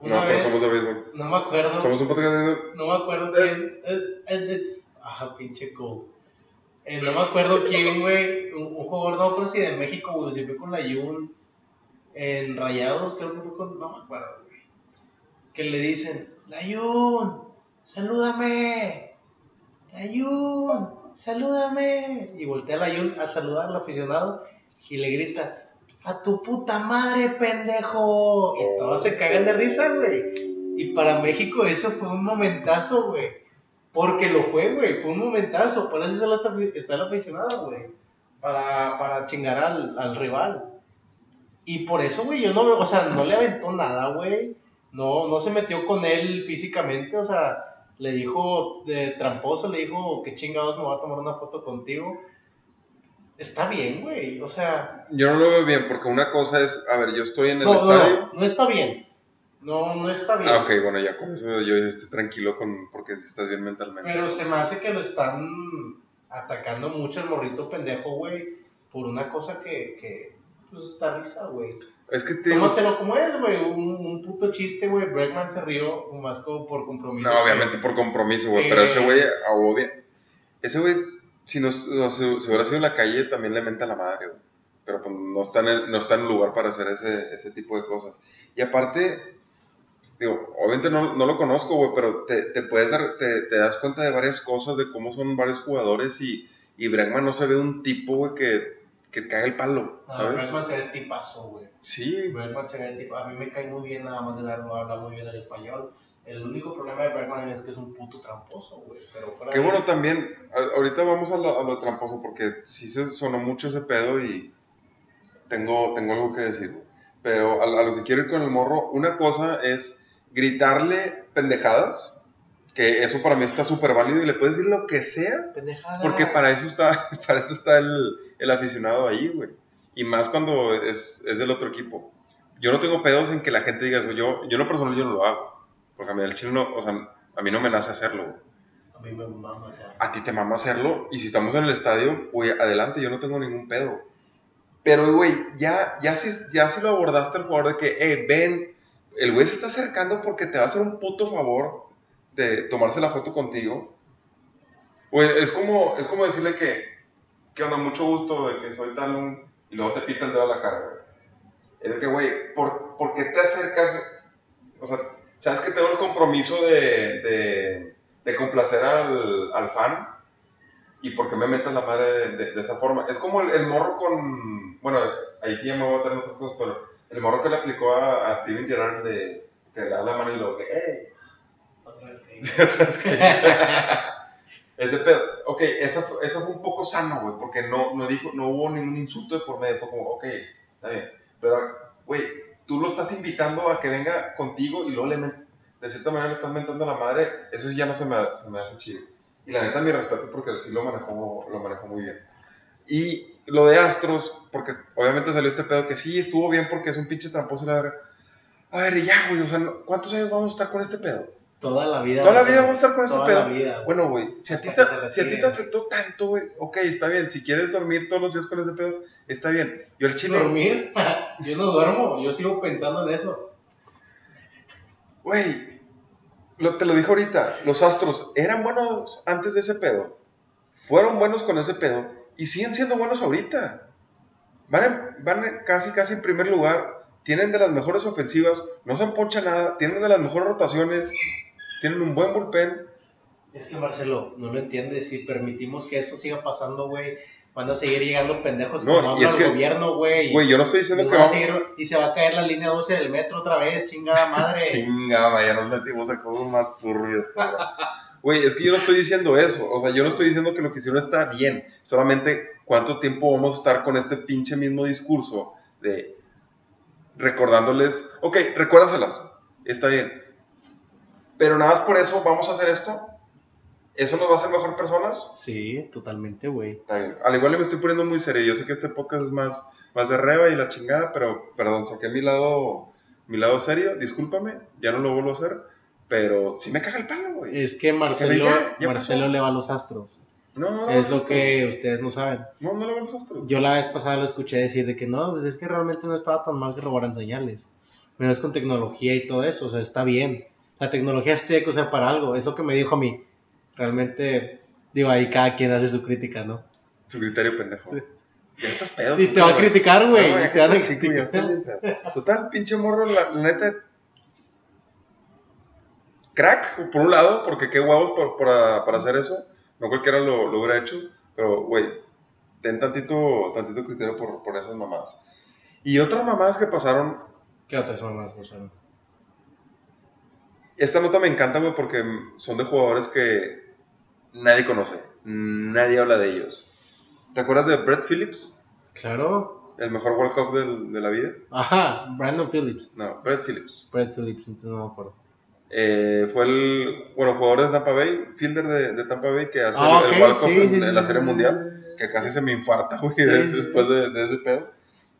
Una No, pero somos de béisbol. no me acuerdo, Somos un podcast de. no me acuerdo quién, eh, eh, eh, ajá, pinche co. Eh, no me acuerdo quién, güey, un, un jugador, no sé si de México, güey, si fue con la Jun en Rayados, creo que fue con, no me acuerdo, güey. Que le dicen, la Jun, salúdame, la Jun, salúdame. Y voltea la Jun a saludar al aficionado y le grita, a tu puta madre, pendejo. Y todos se cagan de risa, güey. Y para México eso fue un momentazo, güey. Porque lo fue, güey. Fue un momentazo. Por eso está, está el aficionado, güey. Para, para chingar al, al rival. Y por eso, güey, yo no veo, o sea, no le aventó nada, güey. No, no se metió con él físicamente, o sea, le dijo de tramposo, le dijo que chingados me voy a tomar una foto contigo. Está bien, güey. O sea, Yo no lo veo bien porque una cosa es. A ver, yo estoy en el no, no, estadio. no, no está bien. No, no está bien. Ah, ok, bueno, ya con eso yo estoy tranquilo con porque estás bien mentalmente. Pero se me hace que lo están atacando mucho el morrito pendejo, güey, por una cosa que, que pues está risa, güey. Es que te digo, Tómaselo como es, güey, un, un puto chiste, güey. Bregman se rió más como por compromiso. No, obviamente por compromiso, güey. Eh. Pero ese güey, a obvia. Ese güey, si no, no, si, si hubiera sido en la calle, también le menta la madre, güey. Pero pues no está en el, no está en lugar para hacer ese, ese tipo de cosas. Y aparte, digo, obviamente no, no lo conozco, güey, pero te, te puedes dar, te, te das cuenta de varias cosas, de cómo son varios jugadores y, y Bregman no se ve un tipo, güey, que, que cae el palo, No, ¿sabes? Se ve tipazo, güey. Sí, Bregman se ve tipo, a mí me cae muy bien nada más de verlo, habla muy bien el español. El único problema de Bregman es que es un puto tramposo, güey. Pero fuera Qué de- bueno también, ahorita vamos a lo, a lo tramposo porque sí se sonó mucho ese pedo y tengo, tengo algo que decir. Pero a, a lo que quiero ir con el morro, una cosa es gritarle pendejadas, que eso para mí está súper válido y le puedes decir lo que sea, Pendejada. porque para eso está, para eso está el, el aficionado ahí, güey. Y más cuando es, es del otro equipo. Yo no tengo pedos en que la gente diga eso. Yo, yo en lo personal yo no lo hago. Porque a mí el chile no, o sea, a mí no me nace hacerlo, güey A mí me mama, o sea. a ti te mama hacerlo y si estamos en el estadio, güey, adelante, yo no tengo ningún pedo. Pero, güey, ya, ya, si, ya si lo abordaste al jugador de que, eh, ven, el güey se está acercando porque te va a hacer un puto favor de tomarse la foto contigo. Güey, es como, es como decirle que, que onda, mucho gusto de que soy tal. Y luego te pita el dedo a la cara, güey. Es que, güey, ¿por, ¿por qué te acercas? O sea, sabes que tengo el compromiso de, de, de complacer al, al fan y porque me metas la madre de- de esa forma. Es como el, el morro con, bueno, ahí sí ya me voy a meter en otras cosas, pero el morro que le aplicó a, a Steven Gerrard de que le da la mano y lo que, hey, Ese pedo, ok, eso, fue- eso fue un poco sano, güey, porque no, no, dijo, no hubo ningún insulto de por medio, fue como, ok, está bien, pero, güey, tú lo estás invitando a que venga contigo y luego le, de cierta manera le estás mentando a la madre, eso ya no se me, se me hace chido. Y la neta, mi respeto porque sí lo manejó, lo manejó muy bien. Y lo de Astros, porque obviamente salió este pedo que sí estuvo bien porque es un pinche tramposo y la verga. A ver, ya, güey, o sea, ¿cuántos años vamos a estar con este pedo? Toda la vida. Toda la vida vamos a estar con este toda pedo. vida. Bueno, güey, si a ti te, si a ti te afectó tanto, güey, ok, está bien. Si quieres dormir todos los días con ese pedo, está bien. Yo el chile, ¿Dormir? yo no duermo, yo sigo pensando en eso. güey, te lo dije ahorita, los astros eran buenos antes de ese pedo, fueron buenos con ese pedo y siguen siendo buenos ahorita. Van, en- van en- casi, casi en primer lugar, tienen de las mejores ofensivas, no se emponcha nada, tienen de las mejores rotaciones, tienen un buen bullpen. Es que Marcelo, no lo entiendes. Si permitimos que eso siga pasando, güey, van a seguir llegando pendejos No, como y es que- gobierno, güey. Güey, yo no estoy diciendo Nos que va a vamos... seguir- y se va a caer la línea 12 del metro otra vez, chingada madre. Chingada, ya nos metimos a cosas más turbias. Güey, es que yo no estoy diciendo eso. O sea, yo no estoy diciendo que lo que hicieron está bien. Solamente cuánto tiempo vamos a estar con este pinche mismo discurso de recordándoles, ok, recuérdaselas, está bien. Pero nada más por eso vamos a hacer esto. ¿Eso nos va a hacer mejor personas? Sí, totalmente, güey. Al igual me estoy poniendo muy serio. Yo sé que este podcast es más, más de reba y la chingada, pero perdón, saqué mi lado, mi lado serio. Discúlpame, ya no lo vuelvo a hacer. Pero sí me caga el palo, güey. Es que Marcelo, ya- ya Marcelo pasó. le va a los astros. No, no, no. es lo que ustedes no saben. No, no le vamos a astros. Yo la vez pasada lo escuché decir de que no, pues es que realmente no estaba tan mal que robaran señales. Menos con tecnología y todo eso, o sea, está bien. La tecnología se tiene que usar para algo, es lo que me dijo a mí. Realmente, digo, ahí cada quien hace su crítica, ¿no? Su criterio pendejo. Sí. Ya estás pedo. Y te va a criticar, güey. No, te van a criticar. Total, pinche morro, la, la neta. Crack, por un lado, porque qué huevos por- para, para hacer eso. No cualquiera lo, lo hubiera hecho. Pero, güey, ten tantito, tantito criterio por, por esas mamás. Y otras mamás que pasaron. ¿Qué otras son más, Marcelo? Esta nota me encanta, güey, porque son de jugadores que nadie conoce. Nadie habla de ellos. ¿Te acuerdas de Brett Phillips? Claro. El mejor walk-off del- de la vida. Ajá, Brandon Phillips. No, Brett Phillips. Brett Phillips, entonces no me acuerdo. Eh, fue el bueno, jugador de Tampa Bay, fielder de, de Tampa Bay, que hace Ah, el, el ok, walk-off sí, en, sí, en la Serie sí. Mundial, que casi se me infarta, güey, después de ese pedo.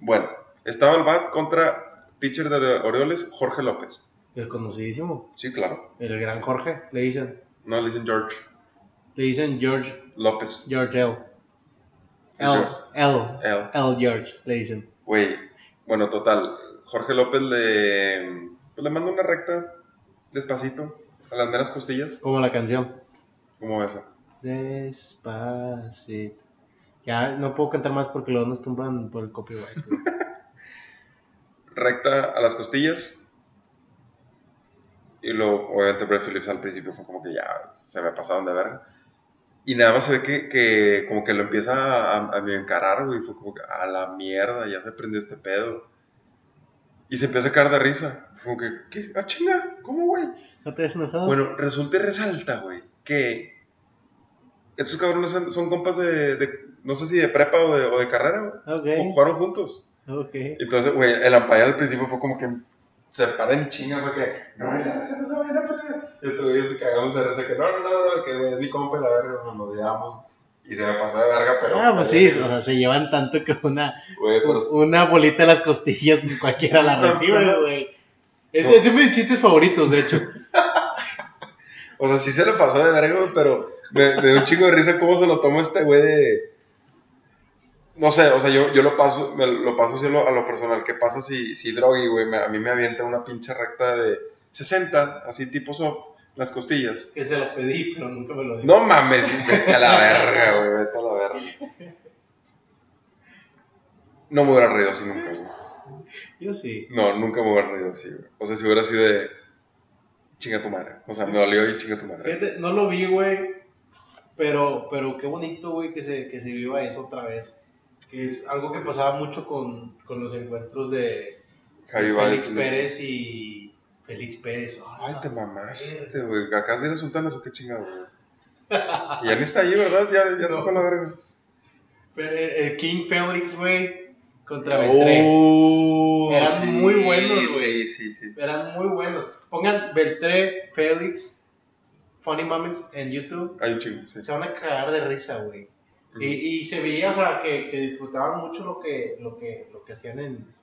Bueno, estaba el bat contra pitcher de Orioles, Jorge López. El conocidísimo. Sí, claro. El gran Jorge, le dicen. No, le dicen George Le dicen George, López. George L. L. L, Él. L George, le dicen. Güey, bueno, total. Jorge López le, pues, le manda una recta despacito a las meras costillas. Como la canción. como esa? Despacito. Ya no puedo cantar más porque luego nos tumban por el copyright. recta a las costillas. Y luego, obviamente, Brett Phillips al principio fue como que ya se me pasaron de verga. Y nada más se ve que, que como que lo empieza a, a medio encarar, güey. Fue como que, a la mierda, ya se prendió este pedo. Y se empieza a caer de risa. Como que, ¿qué? ¿Ah, chinga? ¿Cómo, güey? ¿No te has enojado? Bueno, resulta y resalta, güey, que estos cabrones son, son compas de, de- no sé si de prepa o de, o de carrera, güey. O jugaron juntos. ok. Entonces, güey, el umpire al principio fue como que se para en chingas, fue que, no, no se vayan a pelear. Y se cagamos de risa, que no, no, no, no, que güey, es mi compa la verga, nos, nos llevamos. Y se me pasó de verga, pero. Ah, pues sí, o sea, se llevan tanto que una, una bolita en las costillas cualquiera la recibe, güey. Es, No. es de mis chistes favoritos, de hecho. O sea, sí se le pasó de verga, güey, pero me, me dio un chingo de risa cómo se lo tomó este güey de. No sé, o sea, yo, yo lo paso, me lo paso así a lo, a lo personal. ¿Qué pasa si, si güey, me- a mí me avienta una pinche recta de 60, así tipo soft, las costillas? Que se lo pedí, pero nunca me lo dijo. No mames, vete a la verga, güey, vete a la verga. No me hubiera reído así nunca, güey. Yo sí. No, nunca me hubiera reído así, güey. O sea, si hubiera sido de. chinga tu madre. O sea, me dolió y chinga tu madre. Fíjate, no lo vi, güey. Pero, pero qué bonito, güey, que se, que se viva eso otra vez. Que es algo que pasaba mucho con, con los encuentros de Javi Félix Pérez y Félix Pérez. Ay, te mamaste, güey. Acá de sultanas o qué chingado, güey. Ya ni está ahí, ¿verdad? Ya, ya se No. fue a la verga. Pero el, el King Félix, güey, contra Beltré. Oh, Eran muy buenos, güey. Sí, sí, sí. Eran muy buenos. Pongan Beltré, Félix, Funny Moments en YouTube. Hay un chingo, sí. Se van a cagar de risa, güey. Y, y se veía, o sea, que, que disfrutaban mucho lo que, lo que, lo que hacían en...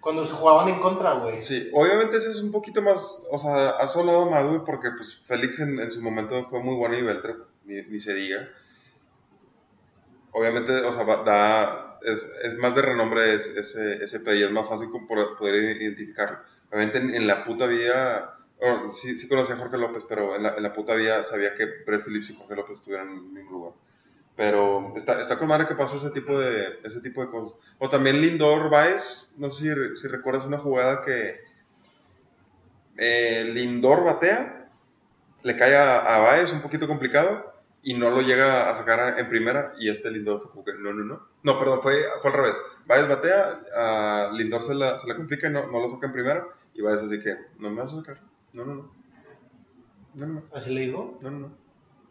Cuando se jugaban en contra, güey. Sí, obviamente ese es un poquito más, o sea, ha más, güey, porque pues Félix en, en su momento fue muy bueno y Beltré, ni, ni se diga. Obviamente, o sea, da, es, es más de renombre es- ese, ese pedo y es más fácil poder identificarlo. Obviamente en, en la puta vida, bueno, sí, sí conocía a Jorge López, pero en la, en la puta vida sabía que Brett Phillips y Jorge López estuvieran en el mismo lugar. Pero está, está con madre que pasa ese tipo de, ese tipo de cosas. O también Lindor Baez, no sé si, si recuerdas una jugada que eh, Lindor batea, le cae a, a Baez un poquito complicado y no lo llega a sacar en primera y este Lindor fue como que no, no, no. No, perdón, fue, fue al revés. Baez batea, a Lindor se la, se la complica y no, no lo saca en primera y Baez así que no me vas a sacar. No, no, no. No, no, no. Así le dijo. no, no, no.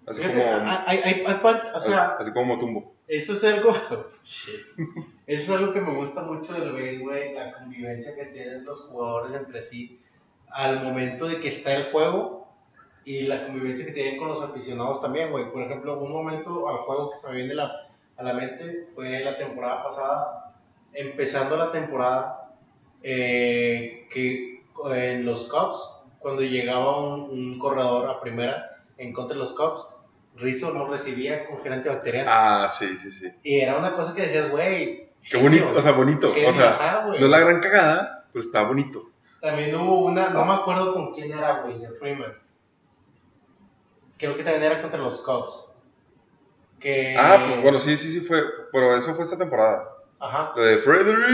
Así como, hay, hay, hay part- o sea, así como Motumbo. eso es algo, eso es algo que me gusta mucho del base, güey, la convivencia que tienen los jugadores entre sí al momento de que está el juego y la convivencia que tienen con los aficionados también, güey. Por ejemplo, un momento al juego que se me viene la- a la mente fue la temporada pasada, empezando la temporada, eh, que en los Cubs, cuando llegaba un, un corredor a primera en contra de los Cubs, Rizzo lo recibía con gerente bacteriano. Ah, sí, sí, sí. Y era una cosa que decías, güey. Qué bonito, o sea, bonito. O sea, ajá, no es la gran cagada, pero está bonito. También hubo una, no me acuerdo con quién era, güey, de Freeman. Creo que también era contra los Cubs. Que... Ah, pues bueno, sí, sí, sí fue. Pero eso fue esta temporada. Ajá. Lo de Frederick.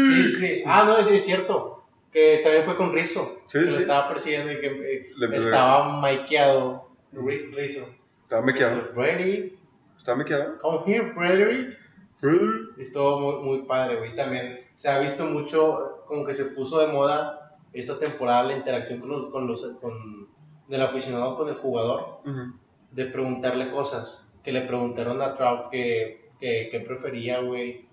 Sí, sí. Ah, no, sí, es cierto. Que también fue con Rizzo. Sí, que lo sí. estaba persiguiendo y que eh, estaba maikeado Ri- Rizzo. Estaba mequeado. Freddy, Estaba mequeado. come here, Frederick. Frederick. Estuvo muy, muy padre, güey. También se ha visto mucho, como que se puso de moda esta temporada la interacción con los, con los, con, del aficionado con el jugador, de preguntarle cosas. Que le preguntaron a Trout que, que, que prefería, güey.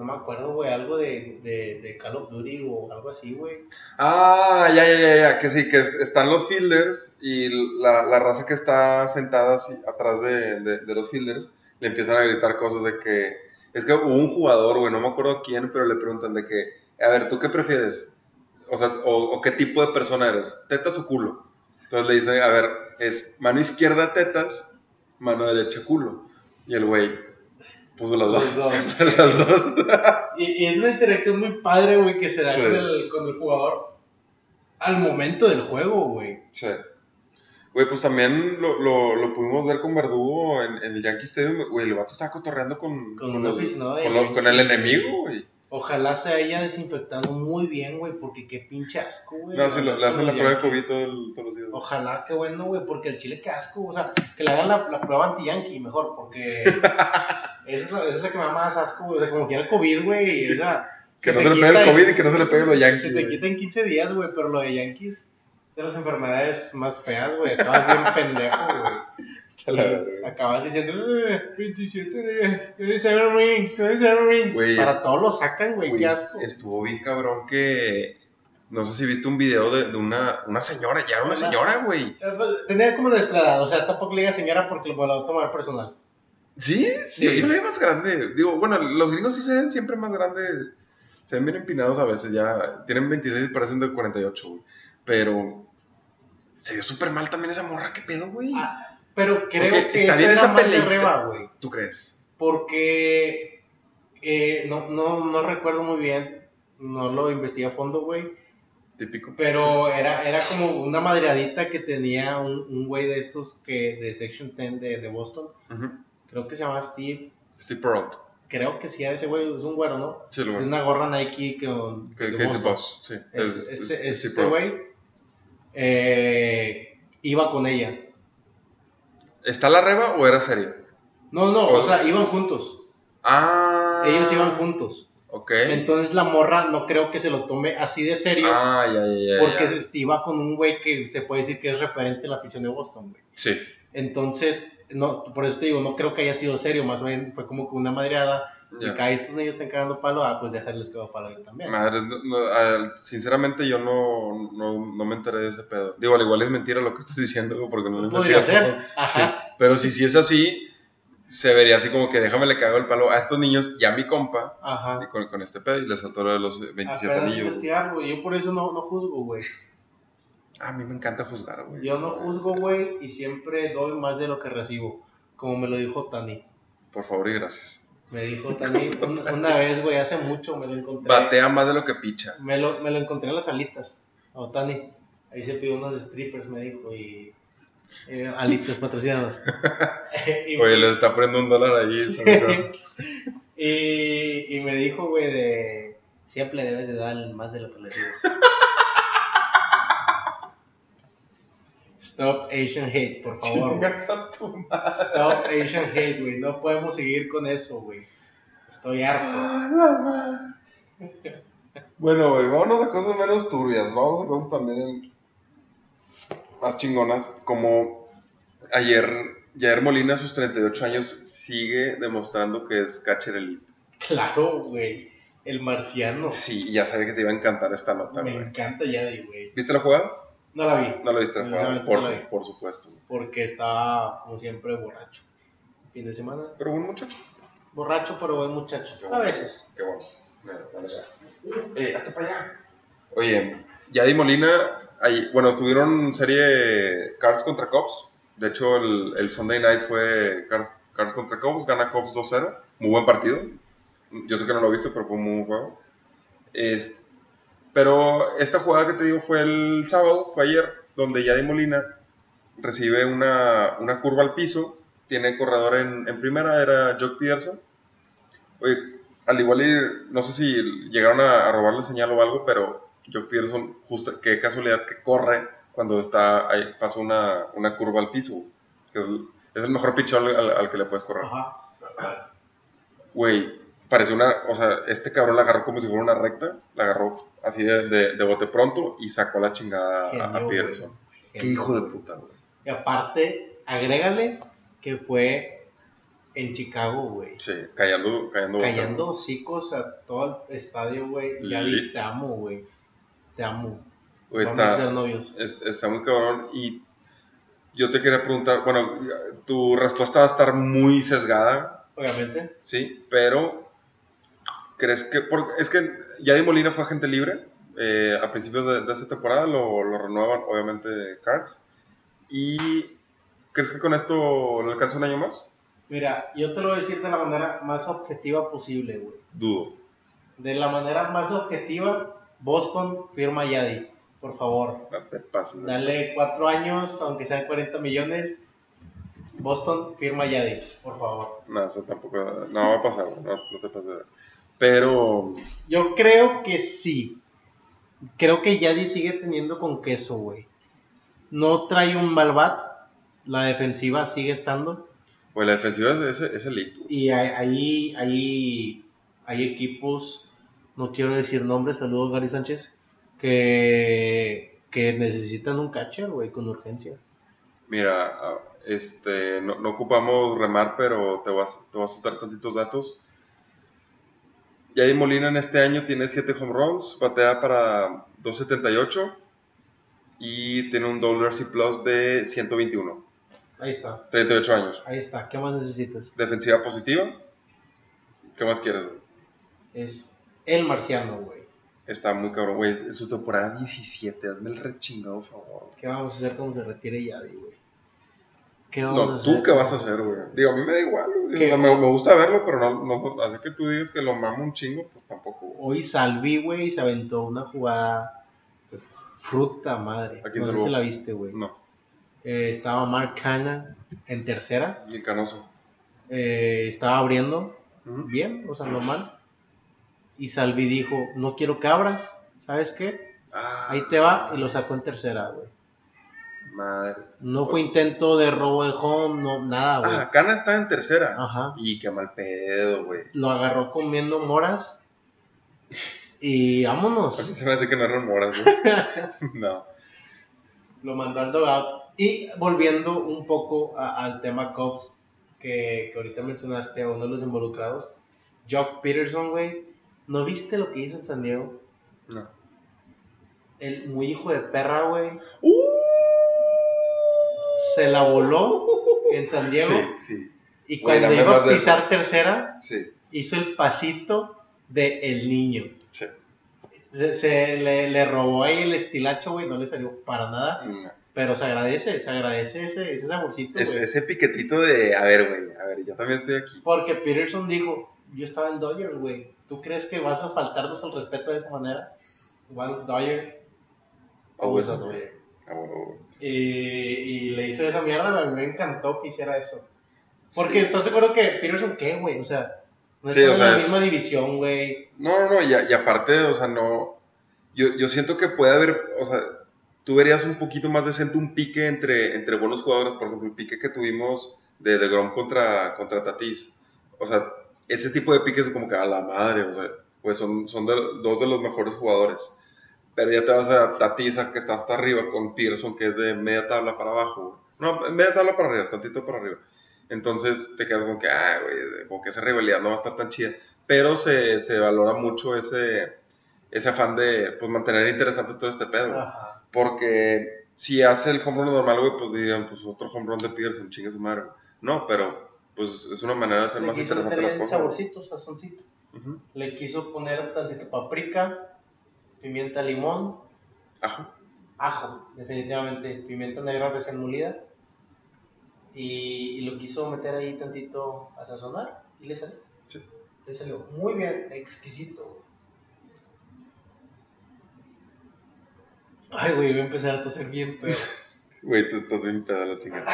No me acuerdo, güey, algo de, de, de Call of Duty o algo así, güey. Ah, ya, ya, ya, ya. Que sí, que es- están los fielders y la, la raza que está sentada así atrás de, de, de los fielders le empiezan a gritar cosas de que. Es que hubo un jugador, güey, no me acuerdo quién, pero le preguntan de que. A ver, ¿tú qué prefieres? O sea, o, o qué tipo de persona eres, tetas o culo. Entonces le dicen, a ver, es mano izquierda tetas, mano derecha culo. Y el güey puso las dos. dos. las dos. Y, y es una interacción muy padre, güey, que se da Sí. con, el, con el jugador al momento del juego, güey. Sí. Güey, pues también lo, lo, lo pudimos ver con Verdugo en, en el Yankee Stadium. Güey, el vato estaba cotorreando con, Con los- lo- con el enemigo, güey. Ojalá se haya desinfectado muy bien, güey, porque qué pinche asco, güey. No, lo- le hacen la prueba de. COVID todo el- todos los días. Ojalá, qué bueno, güey, porque el chile qué asco, o sea, que le hagan la, la prueba anti-yankee mejor, porque esa es, la, esa es la que me da más asco, güey, o sea, como quiera el COVID, güey, o sea, Que no se le pegue el COVID y que no se le pegue los Yankees. Se te quita en 15 días, güey, pero lo de Yankees es de las enfermedades más feas, güey, acabas bien pendejo, güey. Acabas diciendo, "Eh, 27 de 27 rings, 27 rings. Güey, Para es- todos lo sacan, güey, Güey, qué asco. estuvo bien cabrón que... No sé si viste un video de, de una, una señora, ya era una Una- señora, güey. Eh, pues, Tenía como nuestra edad, o sea, tampoco le diga señora porque lo va a tomar personal. ¿Sí? Sí. Yo, yo vi más grande. Digo, bueno, los gringos sí se ven siempre más grandes. Se ven bien empinados a veces, ya. Tienen 26 y parecen de 48, güey. Pero se vio súper mal también esa morra, ¿qué pedo, güey? Ah, Pero creo Porque que está bien esa güey. ¿Tú crees? Porque eh, no, no, no recuerdo muy bien, no lo investigué a fondo, güey. Típico. Pero era, era como una madreadita que tenía un, un güey de estos que de Section 10 de, de Boston. Creo que se llama Steve. Steve Perrault. Creo que sí, ese güey es un güero, ¿no? Sí, lo veo. una gorra Nike que, Que, que Boston. boss, sí. Es- Es- es- este es este güey eh, iba con ella. ¿Está la reba o era serio? No, no, O- o sea, iban juntos. Ah. Ellos iban juntos. Ok. Entonces la morra no creo que se lo tome así de serio. Ah, ya, ya, ya. porque ya. este, iba con un güey que se puede decir que es referente a la afición de Boston, güey. Sí. Entonces, no, por eso te digo, no creo que haya sido serio, más bien fue como que una madreada. De que "Ay, estos niños están cagando palo, ah, pues dejarles que palo yo también. Madre, no- no, ah, sinceramente yo no, no, no me enteré de ese pedo. Digo, al igual es mentira lo que estás diciendo, porque no lo Podría ser, ajá. Sí, Pero si sí es así, se vería así como que déjame le cago el palo a estos niños, ya mi compa, Ajá. y con, con este pedo, y le soltó lo de los 27 Apenas anillos. investigar, güey. Yo por eso no, no juzgo, güey. A mí me encanta juzgar, güey. Yo no juzgo, güey, y siempre doy más de lo que recibo. Como me lo dijo Tani. Por favor y gracias. Me dijo Tani un- una vez, güey, hace mucho me lo encontré. Batea más de lo que picha. Me lo, me lo encontré en las alitas. A Otani. Ahí se pidió unos strippers, me dijo, y. eh, alitas patrocinados. y, Oye, le está poniendo un dólar allí. ¿sabes? y, y me dijo, güey, de. Siempre debes de dar más de lo que recibes. Stop Asian hate, por favor. a tu madre. Stop Asian hate, güey. No podemos seguir con eso, güey. Estoy harto. Ah. Bueno, güey, vámonos a cosas menos turbias. Vamos a cosas también más chingonas. Como ayer, Jair Molina, a sus 38 años, sigue demostrando que es catcher elite. Claro, güey. El marciano. Sí, ya sabía que te iba a encantar esta nota, Me encanta ya güey. ¿Viste la jugada? No la vi. No la viste por, su- supuesto. Porque estaba, como siempre, borracho. Fin de semana. Pero buen muchacho. Borracho, pero buen muchacho. A veces. Qué bueno. Eh, hasta para allá. Oye, Yadi Molina, ahí- bueno, tuvieron serie Cards contra Cubs. De hecho, el, el Sunday night fue Cards, Cards contra Cubs, gana Cubs 2-0. Muy buen partido. Yo sé que no lo he visto, pero fue un muy buen juego. Es- pero esta jugada que te digo fue el sábado, fue ayer, donde Yadi Molina recibe una, una curva al piso. Tiene corredor en, en primera, era Jock Peterson. Oye, al igual y no sé si llegaron a, a robarle señal o algo, pero Jock Peterson, justo, qué casualidad que corre cuando está ahí, pasa una, una curva al piso. que es, es el mejor pichón al, al que le puedes correr. Ajá. Güey, pareció una, o sea, este cabrón la agarró como si fuera una recta, la agarró así de, de, de bote pronto y sacó la chingada a- a, Genio, Peterson. Qué hijo de puta, güey. Y aparte, agrégale que fue en Chicago, güey. Sí, callando, callando. boca. Callando hocicos a todo el estadio, güey. Ya vi, te amo, güey. Te amo. Güey, Vamos a ser novios. Es- está muy cabrón y yo te quería preguntar, bueno, tu respuesta va a estar muy sesgada, Obviamente. sí, pero ¿crees que, por- es que Yadi Molina fue agente libre eh, a principios de, de esta temporada, lo, lo renuevan obviamente Cards, y ¿crees que con esto le alcanza un año más? Mira, yo te lo voy a decir de la manera más objetiva posible, güey. Dudo. De la manera más objetiva, Boston firma a Yadi. Por favor. No te pases. de- Dale cuatro años, aunque sean 40 millones. Boston firma a Yadi, por favor. No, eso tampoco, no va a pasar, no, no te pases. Pero, Yo creo que sí. Creo que Yadi sigue teniendo con queso, güey. No trae un mal bat. La defensiva sigue estando. pues la defensiva es, es, elite, güey. Y hay, hay, hay, equipos, no quiero decir nombres, saludos Gary Sánchez, que, que necesitan un catcher, güey, con urgencia. Mira, ah, este, no, no ocupamos remar, pero te a, te voy a soltar tantitos datos. Yadi Molina en este año tiene 7 home runs, batea para 278 y tiene un WRC Plus de 121, Ahí está, 38 años. ahí está. ¿Qué más necesitas? Defensiva positiva. ¿Qué más quieres? güey? Es el marciano, güey. Está muy cabrón, güey. Es, es su temporada 17. Hazme el rechingado favor. ¿Qué vamos a hacer cuando se retire Yadi, güey? ¿Qué vamos a No, hacer? ¿tú qué vas a hacer, güey? Digo, a mí me da igual, güey. ¿Qué? O sea, me, me gusta verlo, pero no, no, así que tú digas que lo mamo un chingo, pues tampoco, güey. Hoy Salvi, güey, se aventó una jugada fruta madre. ¿A quién no sé si la viste, güey. No, Eh, estaba Mark Hanna en tercera. bien canoso. eh, estaba abriendo bien, o sea, normal. Y Salvi dijo, no quiero cabras, ¿sabes qué? Ah, Ahí te va, y lo sacó en tercera, güey. Madre. No fue intento de robo de home, no, nada, güey. Ah, Cana está en tercera. Ajá. Y qué mal pedo, güey. Lo agarró comiendo moras. Y vámonos. A mí se me hace que no eran moras, güey. no. Lo mandó al dugout. Y volviendo un poco a- al tema Cubs, que, que ahorita mencionaste a uno de los involucrados, Jock Peterson, güey. ¿No viste lo que hizo en San Diego? No. El muy hijo de perra, güey. ¡Uh! Se la voló en San Diego. Sí, sí, Y cuando iba a pisar tercera, sí. hizo el pasito de el niño. sí. Se, se le, le robó ahí el estilacho, güey. No le salió para nada. No. Pero se agradece, se agradece ese, ese saborcito, Es- ese piquetito de, a ver, güey, a ver, yo también estoy aquí. Porque Peterson dijo, yo estaba en Dodgers, güey. ¿Tú crees que vas a faltarnos al respeto de esa manera? Once Dodger, always a Dodger. Ah. Y, y le hizo esa mierda, a mí me encantó que hiciera eso. Porque Sí. estás de acuerdo que Peterson, ¿qué, güey? O sea, no está en la es- misma división, güey. No, no, no, y, aparte, o sea, no. Yo, yo siento que puede haber, o sea, tú verías un poquito más decente un pique entre, entre buenos jugadores, por ejemplo, el pique que tuvimos de, de Grom contra, contra Tatis. O sea, ese tipo de piques es como que a la madre, o sea, pues son, son de- dos de los mejores jugadores. Pero ya te vas a a que está hasta arriba, con Pearson, que es de media tabla para abajo. No, media tabla para arriba, tantito para arriba. Entonces te quedas como que, ah, güey, como que esa rivalidad no va a estar tan chida pero se, se valora mucho ese, ese afán de pues, mantener interesante todo este pedo. Ajá. Porque si hace el home run normal, güey, pues dirían, pues otro home run de Peterson, chingue su madre. güey. No, pero pues es una manera de hacer más interesante las cosas. saborcito, sazoncito. Ujú. Le quiso poner tantito paprika, pimienta, limón, Ajo. ajo, definitivamente, pimienta negra recién molida. Y, y lo quiso meter ahí tantito a sazonar y le salió. Sí. Le salió muy bien, exquisito. Ay, güey, voy a empezar a toser bien feo. Güey, tú estás bien peda la chingada.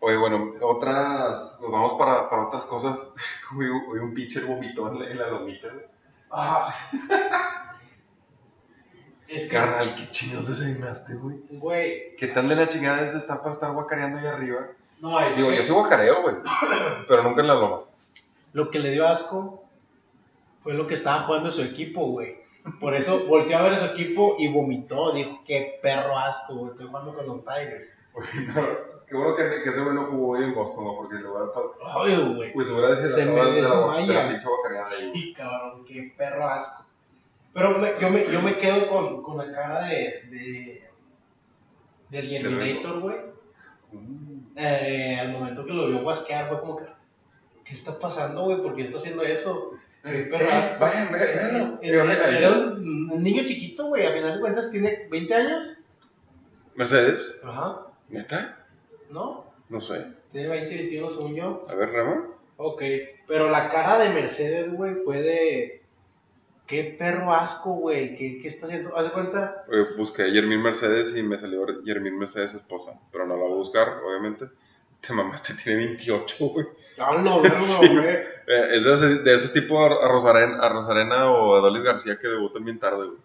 Oye, bueno, otras, nos vamos para, para otras cosas. Hoy un pitcher vomitó en la, en la lomita, güey. Ah. es que, Carnal, qué chingados desayunaste, güey. güey, ¿Qué tal de la chingada es estar para estar guacareando ahí arriba? no, es Digo, que yo soy guacareo, güey. Pero nunca en la loma. lo que le dio asco fue lo que estaba jugando su equipo, güey. Por eso volteó a ver a su equipo y vomitó. Dijo, qué perro asco, güey. Estoy jugando con los Tigers. Qué bueno que, que ese güey no jugó hoy en Boston, ¿no? Porque le hubiera Ay, güey. Pues se hubiera Se me de la, de la. Sí, cabrón, qué perro asco. Pero me- yo, me, yo me quedo con, con la cara de, de del Germinator, güey. Eh, al momento que lo vio guasquear fue como que, ¿qué está pasando, güey? ¿Por qué está haciendo eso? Qué perro asco. Vayan, véanlo. Era, un, niño chiquito, güey. A final de cuentas tiene 20 años. Mercedes, Ajá. ¿neta? ¿No? No sé. Tiene 20, 21 según yo. A ver, Rama. Ok. Pero la cara de Mercedes, güey, fue de... Qué perro asco, güey. ¿Qué, ¿Qué está haciendo? ¿Haz de cuenta? Busqué a Yermín Mercedes y me salió Yermín Mercedes esposa. Pero no la voy a buscar, obviamente. Te mamaste, tiene 28, güey. ¡Hablo, verga, Sí. güey! Eh, es de, de esos tipo a Rosarena, a Rosarena o a Dolis García que debutan bien tarde, güey.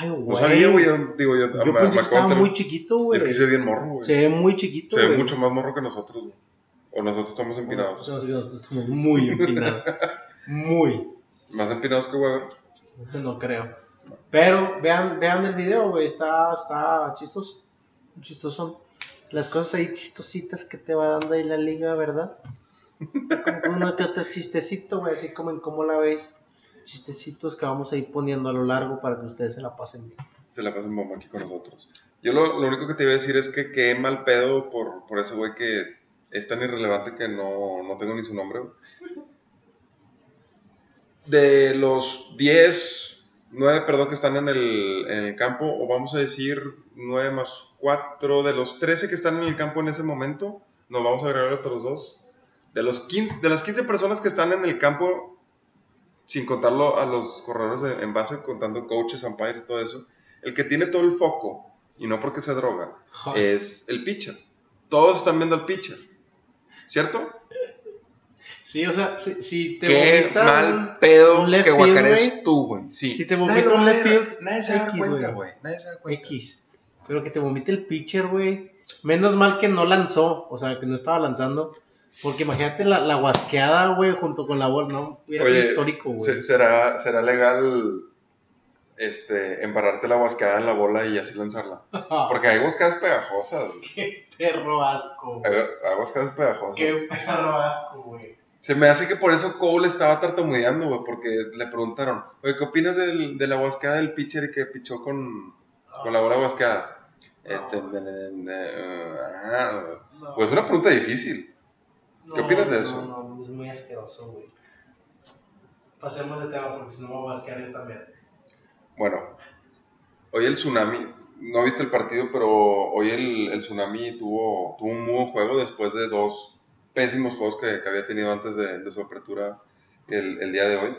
Ay, güey. No sabía, güey. Yo, digo, yo, Yo me- pensé me que estaba muy chiquito, güey. Es que se ve bien morro, güey. Se ve muy chiquito, Se ve güey. mucho más morro que nosotros, güey. O nosotros estamos empinados. Bueno, pues, nosotros estamos muy empinados. muy. Más empinados que Weber. No creo. Pero vean, vean el video, güey. Está, está chistoso. Chistoso. Las cosas ahí chistositas que te va dando ahí la liga, ¿verdad? Como uno que otro chistecito, güey. Así como en cómo la ves. Chistecitos que vamos a ir poniendo a lo largo para que ustedes se la pasen bien. Se la pasan bomba aquí con nosotros. Yo lo, lo único que te iba a decir es que qué mal pedo por, por ese güey que es tan irrelevante que no, no tengo ni su nombre. güey. De los 10, 9, perdón, que están en el, en el campo, o vamos a decir 9 más 4, de los 13 que están en el campo en ese momento, nos vamos a agregar otros dos. De, los 15, de las 15 personas que están en el campo, sin contarlo a los corredores en, en base, contando coaches, umpires todo eso, el que tiene todo el foco, y no porque se droga, es el pitcher. Todos están viendo al pitcher. ¿Cierto? Sí, o sea, si, si te Qué mal pedo un que guacarees tú, güey. Sí. Si te vomita un left field, Nadie se da cuenta, güey. Nadie se da cuenta. X. Pero que te vomite el pitcher, güey. Menos mal que no lanzó, o sea, que no estaba lanzando. Porque imagínate la, la guasqueada, güey, junto con la bola, ¿no? Hubiera sido histórico, güey. se- ¿será, ¿será legal este, embarrarte la guasqueada en la bola y así lanzarla? Porque hay guasqueadas pegajosas. Qué perro asco, Hay, güey. hay guasqueadas pegajosas. Qué perro asco, güey. Se me hace que por eso Cole estaba tartamudeando, güey, porque le preguntaron, oye, ¿qué opinas del, de la guasqueada del pitcher que pichó con, con la bola? Este, de- de- de- ah, No. pues es una pregunta difícil. ¿qué opinas de no, eso? No, no, es muy asqueroso, güey. Pasemos de tema porque si no me voy a asquear yo también. Bueno, hoy el Tsunami, no viste el partido, pero hoy el, Tsunami tuvo, un muy buen juego después de dos pésimos juegos que, había tenido antes de, su apertura el, día de hoy.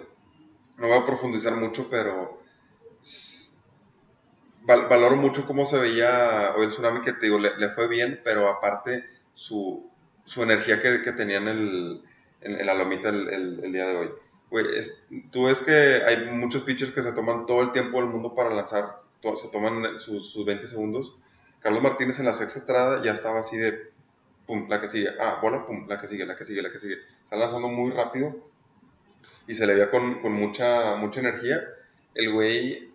No voy a profundizar mucho, pero valoro mucho cómo se veía hoy el Tsunami, que te digo, le, fue bien, pero aparte su, su energía que, tenía en, el, la lomita el día de hoy. Güey, tú ves que hay muchos pitchers que se toman todo el tiempo del mundo para lanzar, to- se toman sus, sus 20 segundos. Carlos Martínez en la sexta entrada ya estaba así de, pum, la que sigue, ah, bola, pum, la que sigue, la que sigue, la que sigue. Está lanzando muy rápido y se le veía con, con mucha, mucha energía. El güey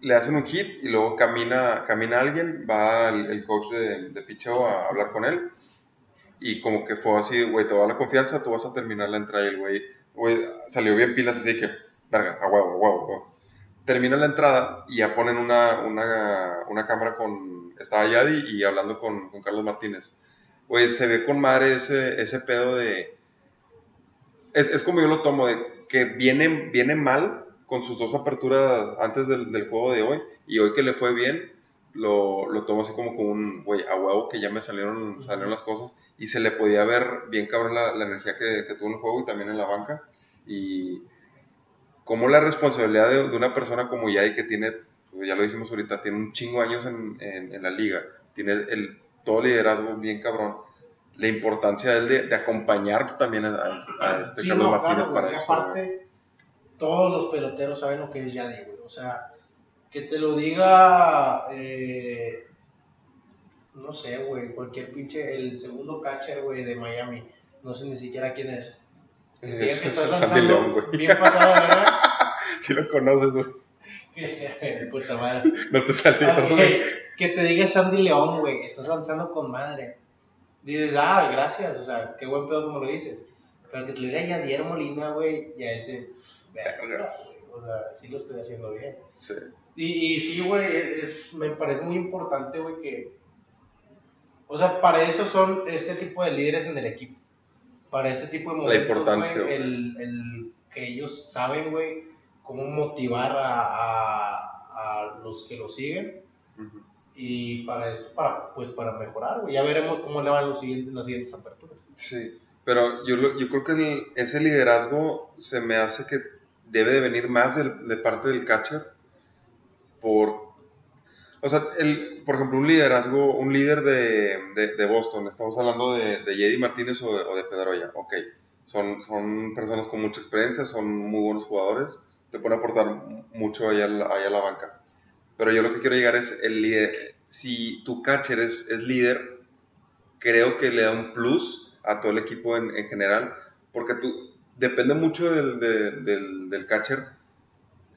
le hacen un hit y luego camina, camina alguien, va el, el coach de, de picheo a hablar con él y como que fue así, güey, te voy a dar la confianza, tú vas a terminar la entrada y el güey, güey, salió bien pilas así que, verga, a huevo, a huevo, a huevo. Termina la entrada y ya ponen una, una, una cámara con, estaba Yadi y hablando con, con Carlos Martínez. Güey, se ve con madre ese, ese pedo de, es, es como yo lo tomo, de que viene, viene mal con sus dos aperturas antes del, del juego de hoy y hoy que le fue bien, lo, lo tomo así como con un, güey, a huevo que ya me salieron, salieron las cosas y se le podía ver bien cabrón la, la energía que, que tuvo en el juego y también en la banca y como la responsabilidad de, de una persona como Yadi que tiene, pues ya lo dijimos ahorita, tiene un chingo años en, en, en la liga, tiene el, todo liderazgo bien cabrón, la importancia de él de, de acompañar también a, a este, Sí, Carlos no, Martínez claro, para eso. aparte, todos los peloteros saben lo que es Yadi, güey. O sea, que te lo diga, eh, no sé, güey, cualquier pinche, el segundo catcher, güey, de Miami. No sé ni siquiera quién es. Bien que Es, es estás lanzando León, güey. bien pasado, ¿verdad? Si lo conoces, güey. Puta madre. No te salió, Ah, güey. que te diga Sandy León, güey, estás lanzando con madre. Dices, ah, gracias, o sea, qué buen pedo como lo dices. Pero que te lo diga Yadier Molina, güey, ya ese, verga, o sea, sí lo estoy haciendo bien. Sí. Y, y sí, güey, es, me parece muy importante, güey, que, o sea, para eso son este tipo de líderes en el equipo. Para ese tipo de La momentos, importancia, güey, el, el que ellos saben, güey, cómo motivar a, a, a los que lo siguen Ujú. y para eso, para, pues para mejorar, güey. Ya veremos cómo le van los siguientes, las siguientes aperturas. Sí, pero yo, yo creo que el- ese liderazgo se me hace que debe de venir más del- de, parte del catcher por... O sea, el, por ejemplo, un liderazgo, un líder de, de- de Boston, estamos hablando de, de Jedi Martínez o de, o de Pedroya, ok, son, son personas con mucha experiencia, son muy buenos jugadores, te pueden aportar mucho allá a la, banca. Pero yo lo que quiero llegar es el líder, si tu catcher es, es líder, creo que le da un plus a todo el equipo en, en general, porque tú, depende mucho del, de- del, del catcher,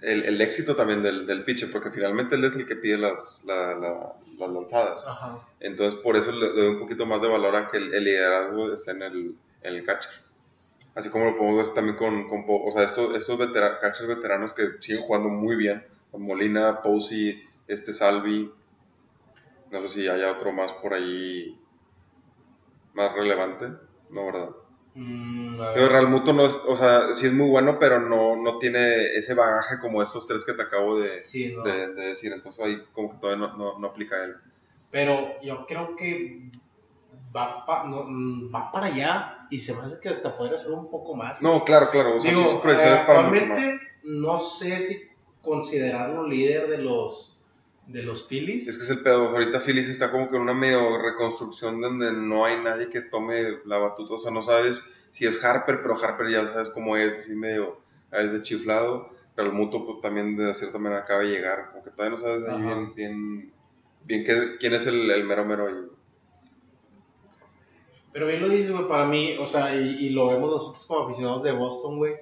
el, el éxito también del, del pitcher, porque finalmente él es el que pide las, la- la- las lanzadas. Ajá. Entonces, por eso le, le doy un poquito más de valor a que el, el liderazgo esté en el, en el catcher. Así como lo podemos ver también con, con o sea, estos, estos vetera- catchers veteranos que siguen jugando muy bien, Molina, Posey, este Salvi, no sé si haya otro más por ahí más relevante, no, ¿verdad? Mm. Pero Realmuto no es, o sea, sí es muy bueno, pero no, no tiene ese bagaje como estos tres que te acabo de, Sí, no. de, de decir, entonces ahí como que todavía no, no, no aplica él. Pero yo creo que va, pa- mm, va para allá y se me hace que hasta podría ser un poco más. No, claro, claro, o sea, Digo, sí, su proyección eh, es para mucho más. actualmente no sé si considerarlo líder de los de los Phillies. Es que es el pedo, ahorita Phillies está como que en una medio reconstrucción donde no hay nadie que tome la batuta, o sea, no sabes si es Harper, pero Harper ya sabes cómo es, así medio, a veces de chiflado, pero el mutuo pues también de cierta manera acaba de llegar, como que todavía no sabes ahí bien, bien, bien que, quién es el, el mero mero ahí. Pero bien lo dices, güey, para mí, o sea, y, y lo vemos nosotros como aficionados de Boston, güey.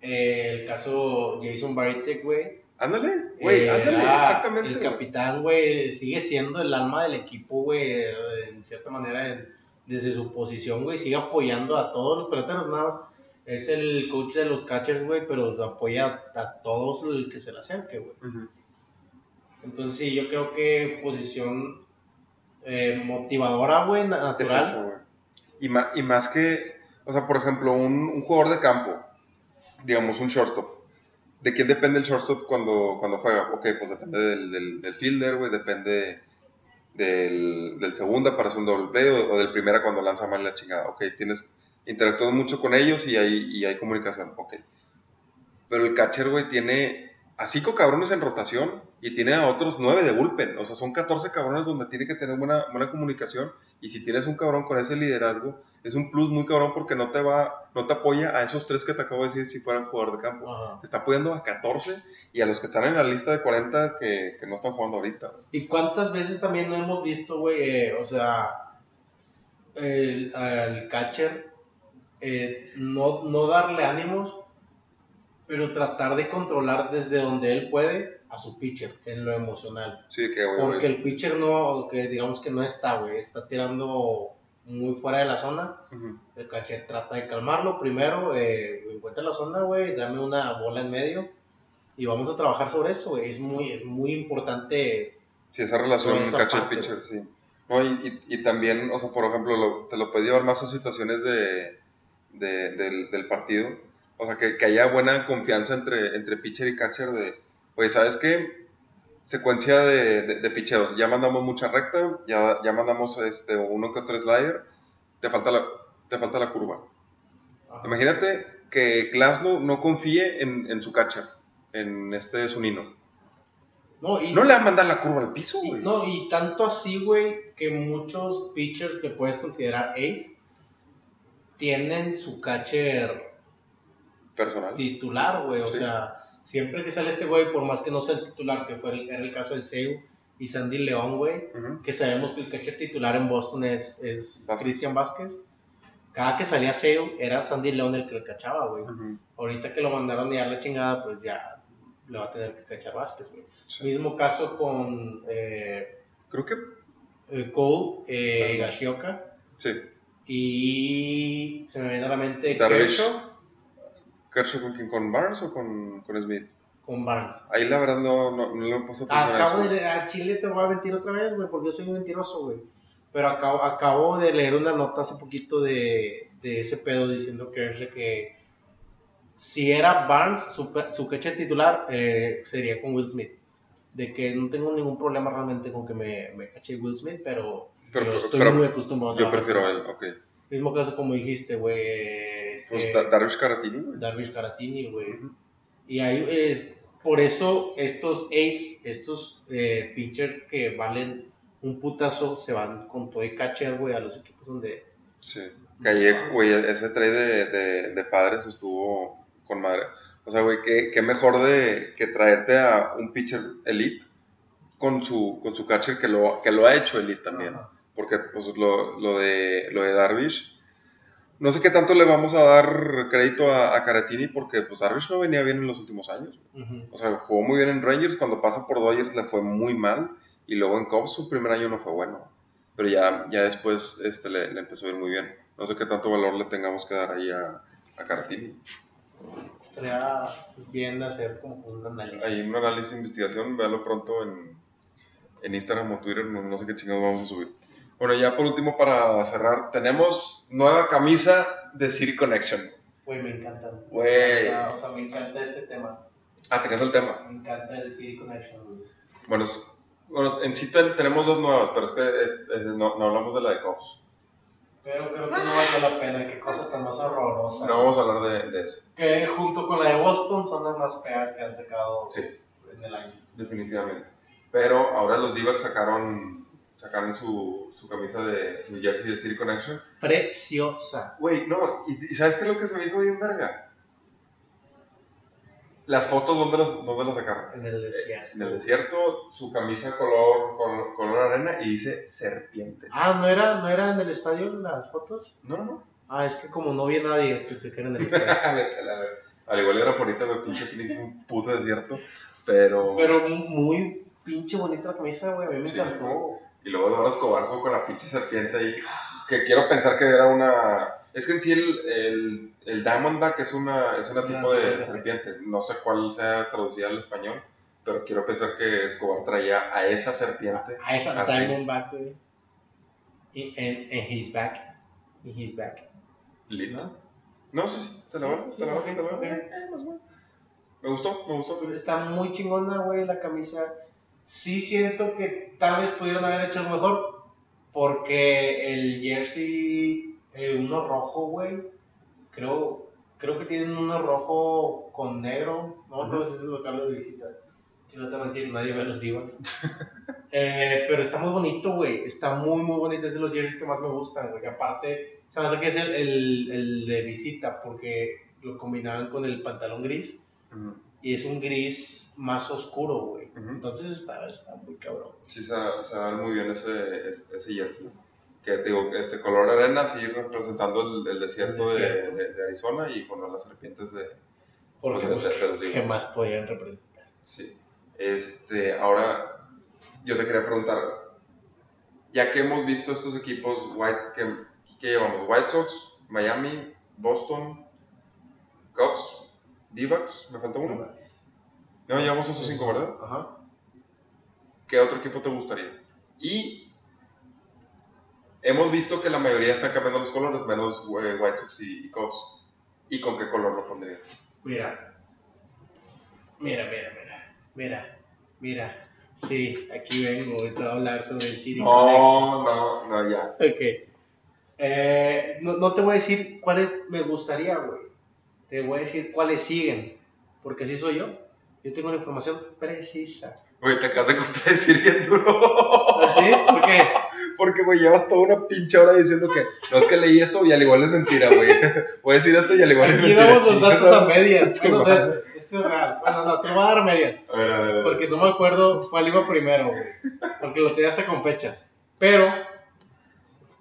Eh, el caso Jason Varitek, güey. Ándale, güey, Eh, ándale, exactamente. El capitán, güey, sigue siendo el alma del equipo, güey, en cierta manera, en- desde su posición, güey, sigue apoyando a todos los peloteros, nada más. Es el coach de los catchers, güey, pero apoya a todos el que se le acerque, güey. Entonces, sí, yo creo que posición eh, motivadora, güey, Es natural. eso, güey. Y, ma- y más que, o sea, por ejemplo, un, un jugador de campo, digamos un shortstop. ¿De quién depende el shortstop cuando, cuando juega? Ok, pues depende del, del, fielder, güey, depende del, del segunda para hacer un doble play o, o del primera cuando lanza mal la chingada. Ok, tienes, interactúas mucho con ellos y hay, y hay comunicación. Ok. Pero el catcher, güey, tiene a cinco cabrones en rotación y tiene a otros nueve de bullpen. O sea, son 14 cabrones donde tiene que tener buena, buena comunicación. Y si tienes un cabrón con ese liderazgo, es un plus muy cabrón porque no te va, no te apoya a esos tres que te acabo de decir si fueran jugador de campo. Ajá. Te está apoyando a 14 y a los que están en la lista de 40 que, que no están jugando ahorita. ¿Y cuántas veces también no hemos visto, güey? eh, o sea, el, al catcher eh, no, no darle ánimos, pero tratar de controlar desde donde él puede a su pitcher en lo emocional. Sí, que güey, Porque el pitcher no, que digamos que no está, güey, está tirando muy fuera de la zona. El catcher trata de calmarlo primero, eh, encuentra la zona, güey, dame una bola en medio y vamos a trabajar sobre eso, güey. Es muy, es muy importante. Sí, esa relación Toda esa catcher parte, pitcher, sí. No, y, y, y también, o sea, por ejemplo, lo- te lo llevar más a situaciones de, de- del, del partido. O sea, que, que haya buena confianza entre, entre pitcher y catcher de, oye, ¿sabes qué? Secuencia de, de, de picheos. Ya mandamos mucha recta, ya, ya mandamos este, uno que otro slider, te falta la, te falta la curva. Ajá. Imagínate que Glasnow no confíe en, en su catcher, en este Zunino. No, y, No le va a mandar la curva al piso, güey. no, y tanto así, güey, que muchos pitchers que puedes considerar ace tienen su catcher Personal. titular, güey. O Sí. sea, siempre que sale este güey, por más que no sea el titular, que fue el, era el caso de Seu y Sandy León, güey, que sabemos que el catcher titular en Boston es, es Vázquez. Cristian Vázquez. Cada que salía Seu, era Sandy León el que le cachaba, güey. Ahorita que lo mandaron a dar la chingada, pues ya le va a tener que cachar Vázquez, güey. Sí. Mismo caso con eh, Creo que eh, Cole, eh. Gashioka sí. y se me viene a la mente. Kershaw ¿Kershaw con quién? ¿Con Barnes o con, con Smith? con Barnes. Ahí la verdad no, no, no le puse a Acabo eso. de a Chile te voy a mentir otra vez, güey, porque yo soy un mentiroso, güey. Pero acabo, acabo de leer una nota hace poquito de, de ese pedo diciendo de que si era Barnes, su, su catcher titular eh, sería con Will Smith. De que no tengo ningún problema realmente con que me, me cache Will Smith, pero, Pero- yo estoy pero muy acostumbrado a Yo prefiero a con él, ok. Mismo caso como dijiste, güey. Este, Pues Da- Darvish Caratini, güey. Darvish Caratini, güey. Y hay, eh, por eso estos ace, estos eh, pitchers que valen un putazo, se van con todo y catcher, güey, a los equipos donde... Sí. Ayer, güey, ese trade de, de, de padres estuvo con madre. O sea, güey, qué, qué mejor de que traerte a un pitcher elite con su, con su catcher que lo, que lo ha hecho elite también. Ajá. Porque pues, lo, lo, de, lo de Darvish, no sé qué tanto le vamos a dar crédito a, a Caratini porque pues Darvish no venía bien en los últimos años. O sea, jugó muy bien en Rangers, cuando pasa por Dodgers le fue muy mal y luego en Cubs su primer año no fue bueno. Pero ya, ya después este, le, le empezó a ir muy bien. No sé qué tanto valor le tengamos que dar ahí a, a Caratini. Estaría pues, bien hacer como un análisis. Hay un análisis de investigación, véalo pronto en, en Instagram o Twitter, no, no sé qué chingados vamos a subir. Bueno, ya por último para cerrar, tenemos nueva camisa de City Connection. Güey, me encanta. Güey. O sea, o sea, me encanta este tema. Ah, te el tema. Me encanta el City Connection, güey. Bueno, es- bueno, en sí ten- tenemos dos nuevas, pero es que es- es- no, no hablamos de la de Cubs. Pero creo que no vale la pena, qué cosa tan más horrorosa. No vamos a hablar de, de eso, Que junto con la de Boston son las más feas que han sacado Sí. en el año. definitivamente. Pero ahora los d sacaron, sacaron su, su camisa de su jersey de City Connection. Preciosa. Güey, no, y, y ¿sabes qué es lo que se me hizo bien verga? Las fotos, ¿dónde las, dónde las sacaron? En el desierto. En el desierto, su camisa color, color, color arena y dice serpientes. Ah, ¿no era, ¿no era en el estadio las fotos? No, no, no. Ah, es que como no vi a nadie, pensé que era en el estadio. Al igual era ahorita, güey, pinche Phoenix un puto desierto. Pero. Pero muy pinche bonita la camisa, güey. A mí me Sí, encantó. Y luego Dora Escobar con la pinche serpiente ahí. Que quiero pensar que era una. Es que en sí el, el, el Diamondback es una, es una tipo de serpiente. No sé cuál sea traducida al español. Pero quiero pensar que Escobar traía a esa serpiente. A esa. Diamondback, güey. En, en his back. En his back. Lit. ¿No? Sí, sí. Te la Sí, te la ok, te la. Eh, menos. Me gustó, me gustó. Está muy chingona, güey, la camisa. Sí siento que tal vez pudieron haber hecho algo mejor. Porque el jersey, eh, uno rojo, güey. Creo, creo que tienen uno rojo con negro. No me acuerdo si es el local de visita. Si no te mentir, nadie ve los divas. Eh, pero está muy bonito, güey. Está muy, muy bonito. Es de los jerseys que más me gustan, güey. Aparte, se me hace que es el, el, el de visita porque lo combinaban con el pantalón gris Ujú. y es un gris más oscuro, güey. Ujú. Entonces está, está muy cabrón. Sí, se, va- se va a ver muy bien ese, ese, ese jersey. Que digo, este color arena, sí, representando el, el desierto, El de- desierto. De, de Arizona y con las serpientes de. Porque de- de los ¿qué Eagles. más podían representar? Sí. Este, ahora, yo te quería preguntar, ya que hemos visto estos equipos, White, que, que llevamos? White Sox, Miami, Boston, Cubs, D-backs, ¿me falta uno? No, llevamos esos cinco, ¿verdad? Ajá. ¿Qué otro equipo te gustaría? Y hemos visto que la mayoría están cambiando los colores, menos eh, White Sox y, y Cubs. ¿Y con qué color lo pondrías? Mira. Mira, mira, mira. Mira. Mira. Sí, aquí vengo. A hablar sobre el City No, no, no, ya. Ok. Eh, no, no te voy a decir cuáles me gustaría, güey. Te voy a decir cuáles siguen. Porque así soy yo. Yo tengo la información precisa. Güey, te acabas de contradecir bien duro. ¿Así? ¿Por qué? Porque, güey, llevas toda una pinche hora diciendo que no es que leí esto y al igual es mentira, güey. Voy a decir esto y al igual es Aquí mentira. damos los datos a medias. tu Bueno, o sea, este, este es real. Bueno, no, te voy a dar medias. A ver, a ver, a ver. Porque no me acuerdo cuál iba primero, güey. Porque lo tenía hasta con fechas. Pero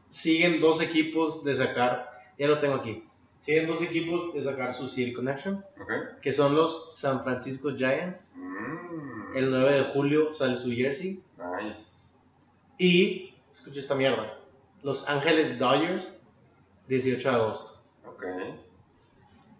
siguen dos equipos de sacar. Ya lo tengo aquí. Siguen dos equipos de sacar su City Connection. Ok. Que son los San Francisco Giants. Mm, El 9 de julio sale su jersey. nice. Y, escucha esta mierda. Los Ángeles Dodgers, 18 de agosto. Ok.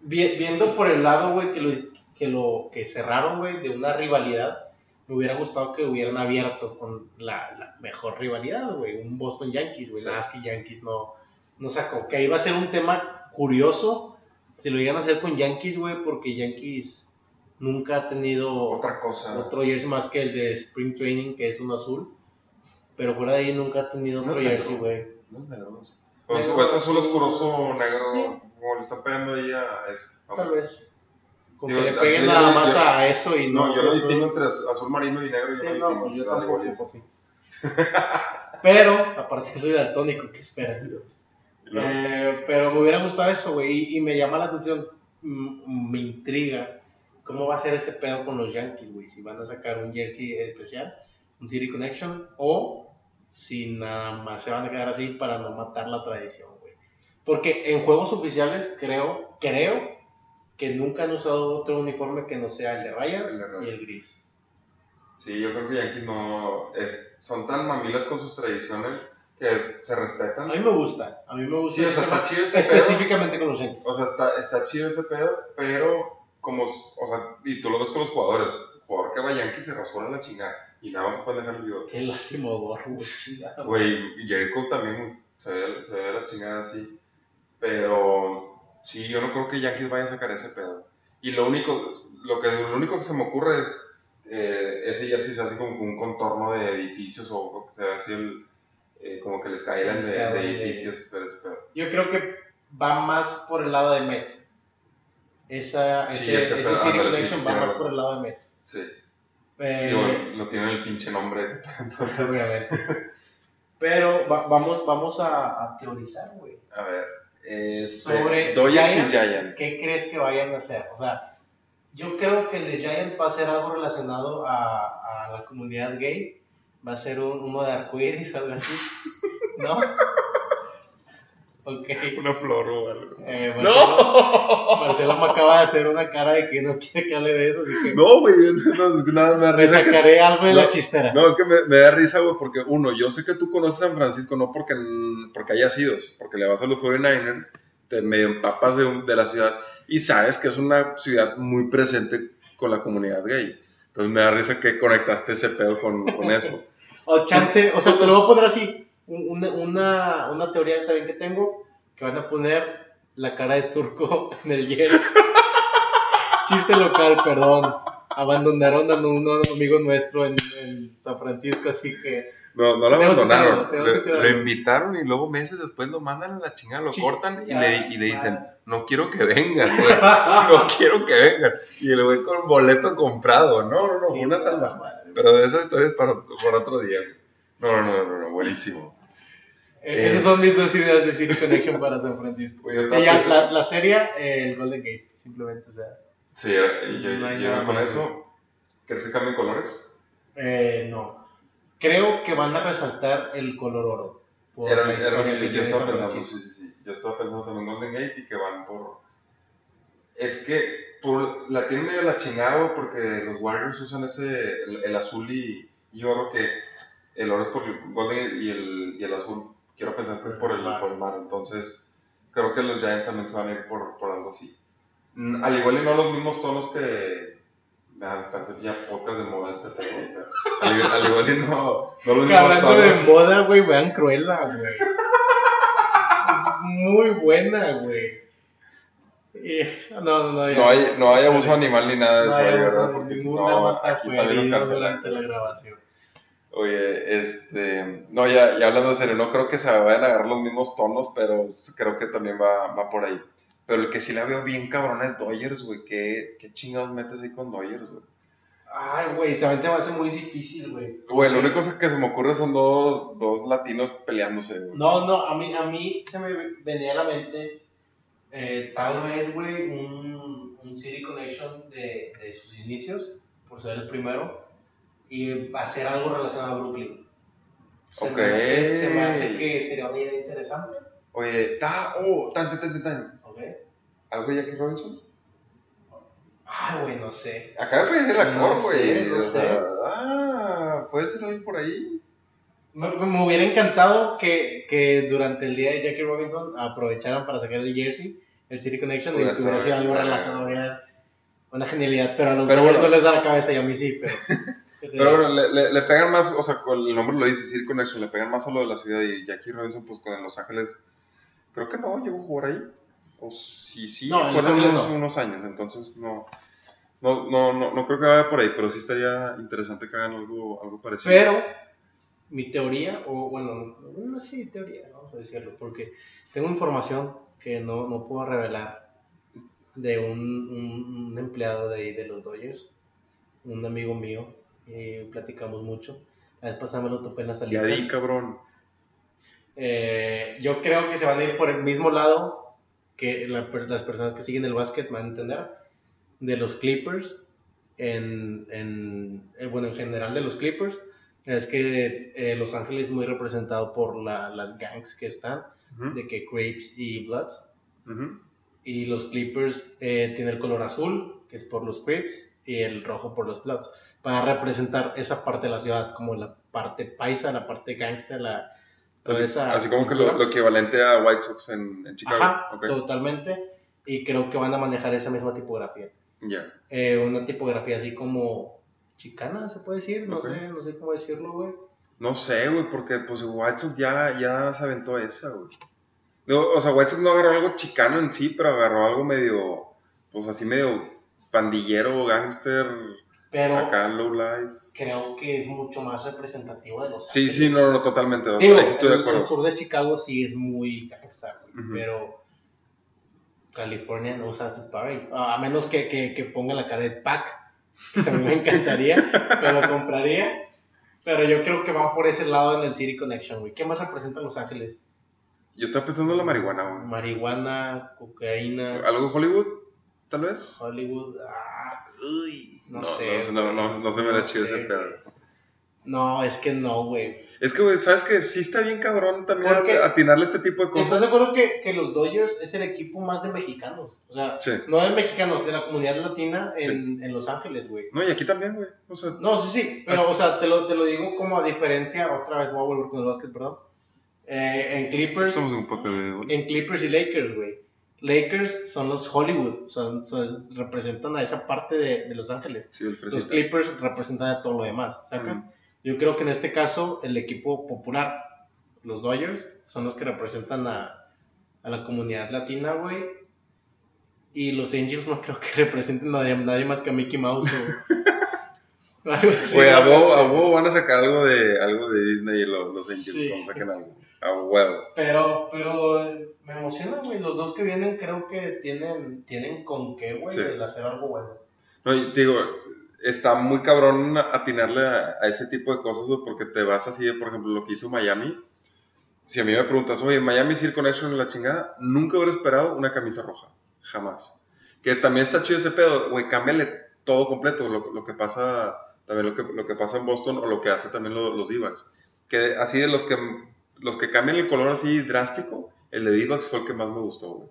Vi- viendo por el lado, güey, que lo, que lo que cerraron, güey, de una rivalidad, me hubiera gustado que hubieran abierto con la, la mejor rivalidad, güey, un Boston Yankees, güey, Sí. nada más que Yankees no, no sacó, que iba a ser un tema curioso si lo iban a hacer con Yankees, güey, porque Yankees nunca ha tenido Otra cosa. otro jersey más que el de Spring Training, que es uno azul, pero fuera de ahí nunca ha tenido No otro es jersey, negro. güey. Los negros. Pues, Negro. pues azul oscuroso negro, Sí. como le están pegando ahí a eso. Tal vez. Con Digo, que le peguen nada yo- más yo- a eso y no. No, yo lo no- distingo entre az- azul marino y negro. Sí, yo no, distingo, pues yo tampoco. Pero, aparte que soy daltónico, ¿qué esperas? Eh, pero me hubiera gustado eso, güey, y, y me llama la atención, mm, me intriga cómo va a ser ese pedo con los Yankees, güey, si van a sacar un jersey especial, un City Connection, o si nada más se van a quedar así para no matar la tradición, güey. Porque en juegos oficiales creo, creo que nunca han usado otro uniforme que no sea el de rayas El de rayas. y el gris. Sí, yo creo que Yankees no. Es, son tan mamilas con sus tradiciones que se respetan. A mí me gusta, a mí me gusta. Sí, o sea, está chido ese Específicamente con los Yankees. O sea, está, está chido ese pedo, pero como, o sea, y tú lo ves con los jugadores, el jugador que va Yankees se rasura la chingada y nada más se puede dejar el bigote. Qué lastimador, güey, chingada. Güey, Cole también se ve, se ve la chingada así, pero sí, yo no creo que Yankees vaya a sacar ese pedo. Y lo único, lo que, lo único que se me ocurre es, eh, ese jersey se hace como un contorno de edificios o, o que se ve así el, eh, como que skyline El de, de edificios, pero ese pedo. Yo creo que va más por el lado de Mets. Esa, Sí, ese, ese ese City sí, sí, va más por el lado de Mets. Sí. Eh, Digo, lo tiene el pinche nombre ese, entonces... obviamente. Pero va- vamos, vamos a, a teorizar, güey. A ver, eh, Sobre Dodgers y Giants, Giants. ¿Qué crees que vayan a hacer? O sea, Yo creo que el de Giants va a ser algo relacionado a, a la comunidad gay. Va a ser un, uno de arcoíris, algo así. ¿No? Ok. Una flor o algo. Eh, Marcelo, Marcelo me acaba de hacer una cara de que no quiere que hable de eso. Así que No, güey, no, nada me da me risa que- sacaré algo de la No, chistera. No, es que me, me da risa, güey, porque uno, yo sé que tú conoces San Francisco no porque, porque hayas ido, porque le vas a los 49ers, te medio empapas de, de la ciudad y sabes que es una ciudad muy presente con la comunidad gay. Entonces me da risa que conectaste ese pedo con, con eso. O chance, o sea, te lo voy a poner así. un- Una, una, una teoría también que tengo, que van a poner la cara de turco en el jersey. Chiste local, perdón. Abandonaron a un, amigo nuestro en, en San Francisco, así que... No, no lo abandonaron, lo, invitaron y luego meses después lo mandan a la chingada, lo cortan y le, y le dicen, no quiero que vengas, güey, no quiero que vengas. Y el güey con boleto comprado, no, no, no, Sí, una puta salva. madre. Pero de esas historias para, para otro día. No, no, no, no, no, buenísimo. Eh, Esas son mis dos ideas de City Connection para San Francisco. Yo Y ya, la, la serie, eh, el Golden Gate, simplemente, o sea... Sí, y yo, No yo con eso, ¿crees que cambien colores? Eh, no. Creo que van a resaltar el color oro. Por Era, la era historia lo que yo estaba San pensando, sí, sí, sí. Yo estaba pensando también en Golden Gate y que van por... Es que por, la tienen medio la chingada, güey, porque los Warriors usan ese, el, el azul y, y oro que el oro es por el Golden y el, y el azul, quiero pensar que es por el, Mar. por el mar. Entonces, creo que los Giants también se van a ir por, por algo así. Mm, Al igual y no los mismos tonos que... Nada, parece ya podcast de moda este pero Al, igual- al igual y no, no los Que mismos hablando de tonos. moda, güey, vean Cruella, güey. es muy buena, güey. No, no, no. ya. No hay, no hay abuso animal ni nada de eso, hay ¿verdad? Porque si no, aquí también herido cancelan. la grabación. Oye, este. No, ya, ya hablando en serio, no creo que se vayan a agarrar los mismos tonos, pero creo que también va, va por ahí. Pero el que sí la veo bien cabrona es Dodgers, güey. ¿Qué, qué chingados metes ahí con Dodgers, güey? Ay, güey, se me hace muy difícil, güey. Güey, lo único que se me ocurre son dos, dos latinos peleándose, güey. No, no, a mí, a mí se me venía a la mente eh, tal vez, güey, un, un City Connection de, de sus inicios, por ser el primero, y hacer algo relacionado a Brooklyn. Se, Ok. me, hace, se me hace que sería una idea interesante, Oye, ta, oh, tan, tan, tan, tan. ¿ok? ¿Algo de Jackie Robinson? Ay, güey, no sé. Acaba de fallecer el actor, No güey. sé, no o sé. sea, ah, puede ser alguien por ahí. Me, me hubiera encantado que, que durante el día de Jackie Robinson aprovecharan para sacar el jersey, el City Connection, y Hubiera sido algo relacionado. Una genialidad, pero a los Pero bueno. no les da la cabeza y a mí sí, pero. Pero bueno, le, le, le pegan más, o sea, con el nombre lo dice, City Connection, le pegan más a lo de la ciudad y Jackie Robinson, pues con Los Ángeles, creo que no, llegó a jugar ahí. O sí, sí, No, fueron Ángeles unos, no. unos años, entonces no, no, no, no, no creo que vaya por ahí, pero sí estaría interesante que hagan algo, algo parecido. Pero, mi teoría, o bueno, no sé si teoría, vamos a decirlo, porque tengo información que no, no puedo revelar de un, un- un empleado de, de los Dodgers, un amigo mío, y platicamos mucho. La vez pasada me lo topé en las Ya salidas. di, cabrón. Eh, yo creo que se van a ir por el mismo lado que la las personas que siguen el básquet van a entender de los Clippers en, en eh, bueno en general de los Clippers es que es, eh, Los Ángeles es muy representado por la- las gangs que están Ujú, de que Crepes y Bloods ujú. y los Clippers eh, tienen el color azul que es por los Crepes y el rojo por los Bloods para representar esa parte de la ciudad como la parte paisa la parte gangster la toda Así, esa así como que lo, cultura. lo equivalente a White Sox en, en Chicago. Ajá, Ok, totalmente. Y creo que van a manejar esa misma tipografía. ya. Eh, una tipografía así como chicana, se puede decir. No sé, no sé cómo decirlo, güey. No sé, güey, porque pues White Sox ya, ya se aventó esa, güey. No, o sea, White Sox no agarró algo chicano en sí, pero agarró algo medio, pues así medio pandillero, gangster, Pero acá, low life. creo que es mucho más representativo de los Sí, Ángeles. sí, no, no, totalmente. Digo, ahí sí estoy de el, acuerdo. el sur de Chicago sí es muy gangsta, güey, pero California no usa tu party. A menos que, que, que ponga la cara de Pac, que a mí me encantaría, me lo compraría. Pero yo creo que va por ese lado en el City Connection, güey. ¿Qué más representa Los Ángeles? Yo estaba pensando en la marihuana, güey. Marihuana, cocaína, ¿Algo Hollywood, tal vez? Hollywood. Ah, Uy, no, No, sé. no, no, no, no se me da chido ese pedo. No, es que no, güey. Es que, güey, ¿sabes que Sí está bien cabrón también Porque- atinarle este tipo de ¿Estás de cosas. acuerdo que, que los Dodgers es el equipo más de mexicanos? O sea, Sí. no de mexicanos, de la comunidad latina en, en Los Ángeles, güey. No, y aquí también, güey. O sea, No, sí, sí, pero, o sea, te lo, te lo digo como a diferencia, otra vez voy a volver con el básquet, perdón. Eh, en Clippers, somos un poco de... en Clippers y Lakers, güey. Lakers son los Hollywood, son, son- representan a esa parte de, de Los Ángeles. Sí, el Los. Clippers representan a todo lo demás, ¿sacas? Mm. Yo creo que en este caso el equipo popular, los Dodgers, son los que representan a, a la comunidad latina, güey. Y los Angels no creo que representen a nadie, más que a Mickey Mouse o algo así, Güey, a huevo van a sacar algo de, algo de Disney y los, los Angels Sí. cuando saquen algo. A huevo. Pero, pero me emociona, güey. Los dos que vienen creo que tienen, tienen con qué, güey, Sí. el hacer algo bueno. No, digo, está muy cabrón atinarle a, ese tipo de cosas, güey, porque te vas así de, por ejemplo, lo que hizo Miami. Si a mí me preguntas, oye, Miami Circle Connection en la chingada, nunca hubiera esperado una camisa roja. Jamás. Que también está chido ese pedo, güey, cámbiale todo completo, lo, lo que pasa, también lo que, lo que pasa en Boston o lo que hace también los, los D-backs. Que así de los que, los que cambian el color así drástico, el de D-backs fue el que más me gustó, güey.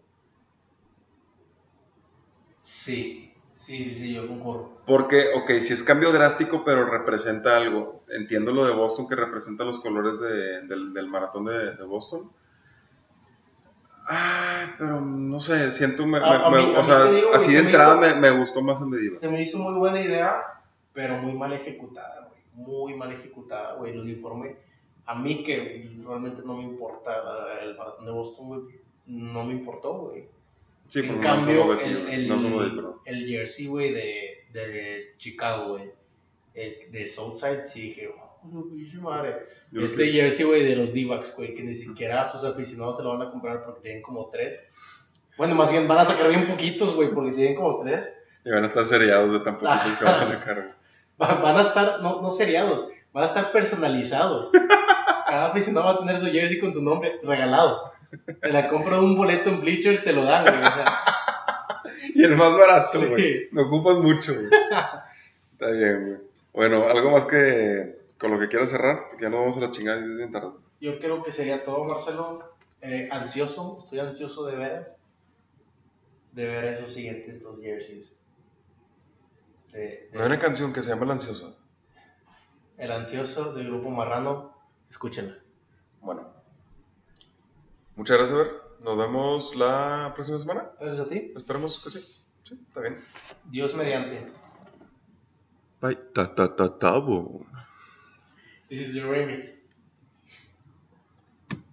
Sí, sí, sí, sí, yo concuerdo. Porque, ok, si es cambio drástico, pero representa algo. Entiendo lo de Boston, que representa los colores de- del, del maratón de, de Boston. Ay, pero no sé, siento, me- A- me- a mí- o sea, digo, así se de me entrada hizo- me, me gustó más el de Diva. Se me hizo muy buena idea, pero muy mal ejecutada, güey. Muy mal ejecutada, güey. El uniforme, a mí que realmente no me importa el maratón de Boston, güey, no me importó, güey. Sí, en cambio, de el, el, no de jersey, güey, de, de Chicago, güey, eh, de Southside, sí dije, oh, madre. Yo Este que- jersey, güey, de los D-backs, güey, que ni siquiera sus aficionados se lo van a comprar porque tienen como tres. Bueno, más bien van a sacar bien poquitos, güey, porque tienen como tres. Y van a estar seriados de tan poquitos que van a sacar. Van a estar, no, no seriados, van a estar personalizados. Cada aficionado va a tener su jersey con su nombre regalado. Te la compro un boleto en Bleachers, te lo dan, güey. O sea, Y el más barato, Sí. güey. No ocupas mucho, güey. Está bien, güey. Bueno, algo más que con lo que quieras cerrar, porque ya nos vamos a la chingada y es bien tarde. yo creo que sería todo, Marcelo. Eh, ansioso, estoy ansioso de veras. De ver esos siguientes dos jerseys. De- de- No hay una canción que se llama El Ansioso. el ansioso del grupo Marrano, escúchenla. Bueno. Muchas gracias, Ver. Nos vemos la próxima semana. Gracias a ti. Esperemos que sí. Sí, está bien. Dios mediante. Bye. Ta ta ta tabo. This is your remix.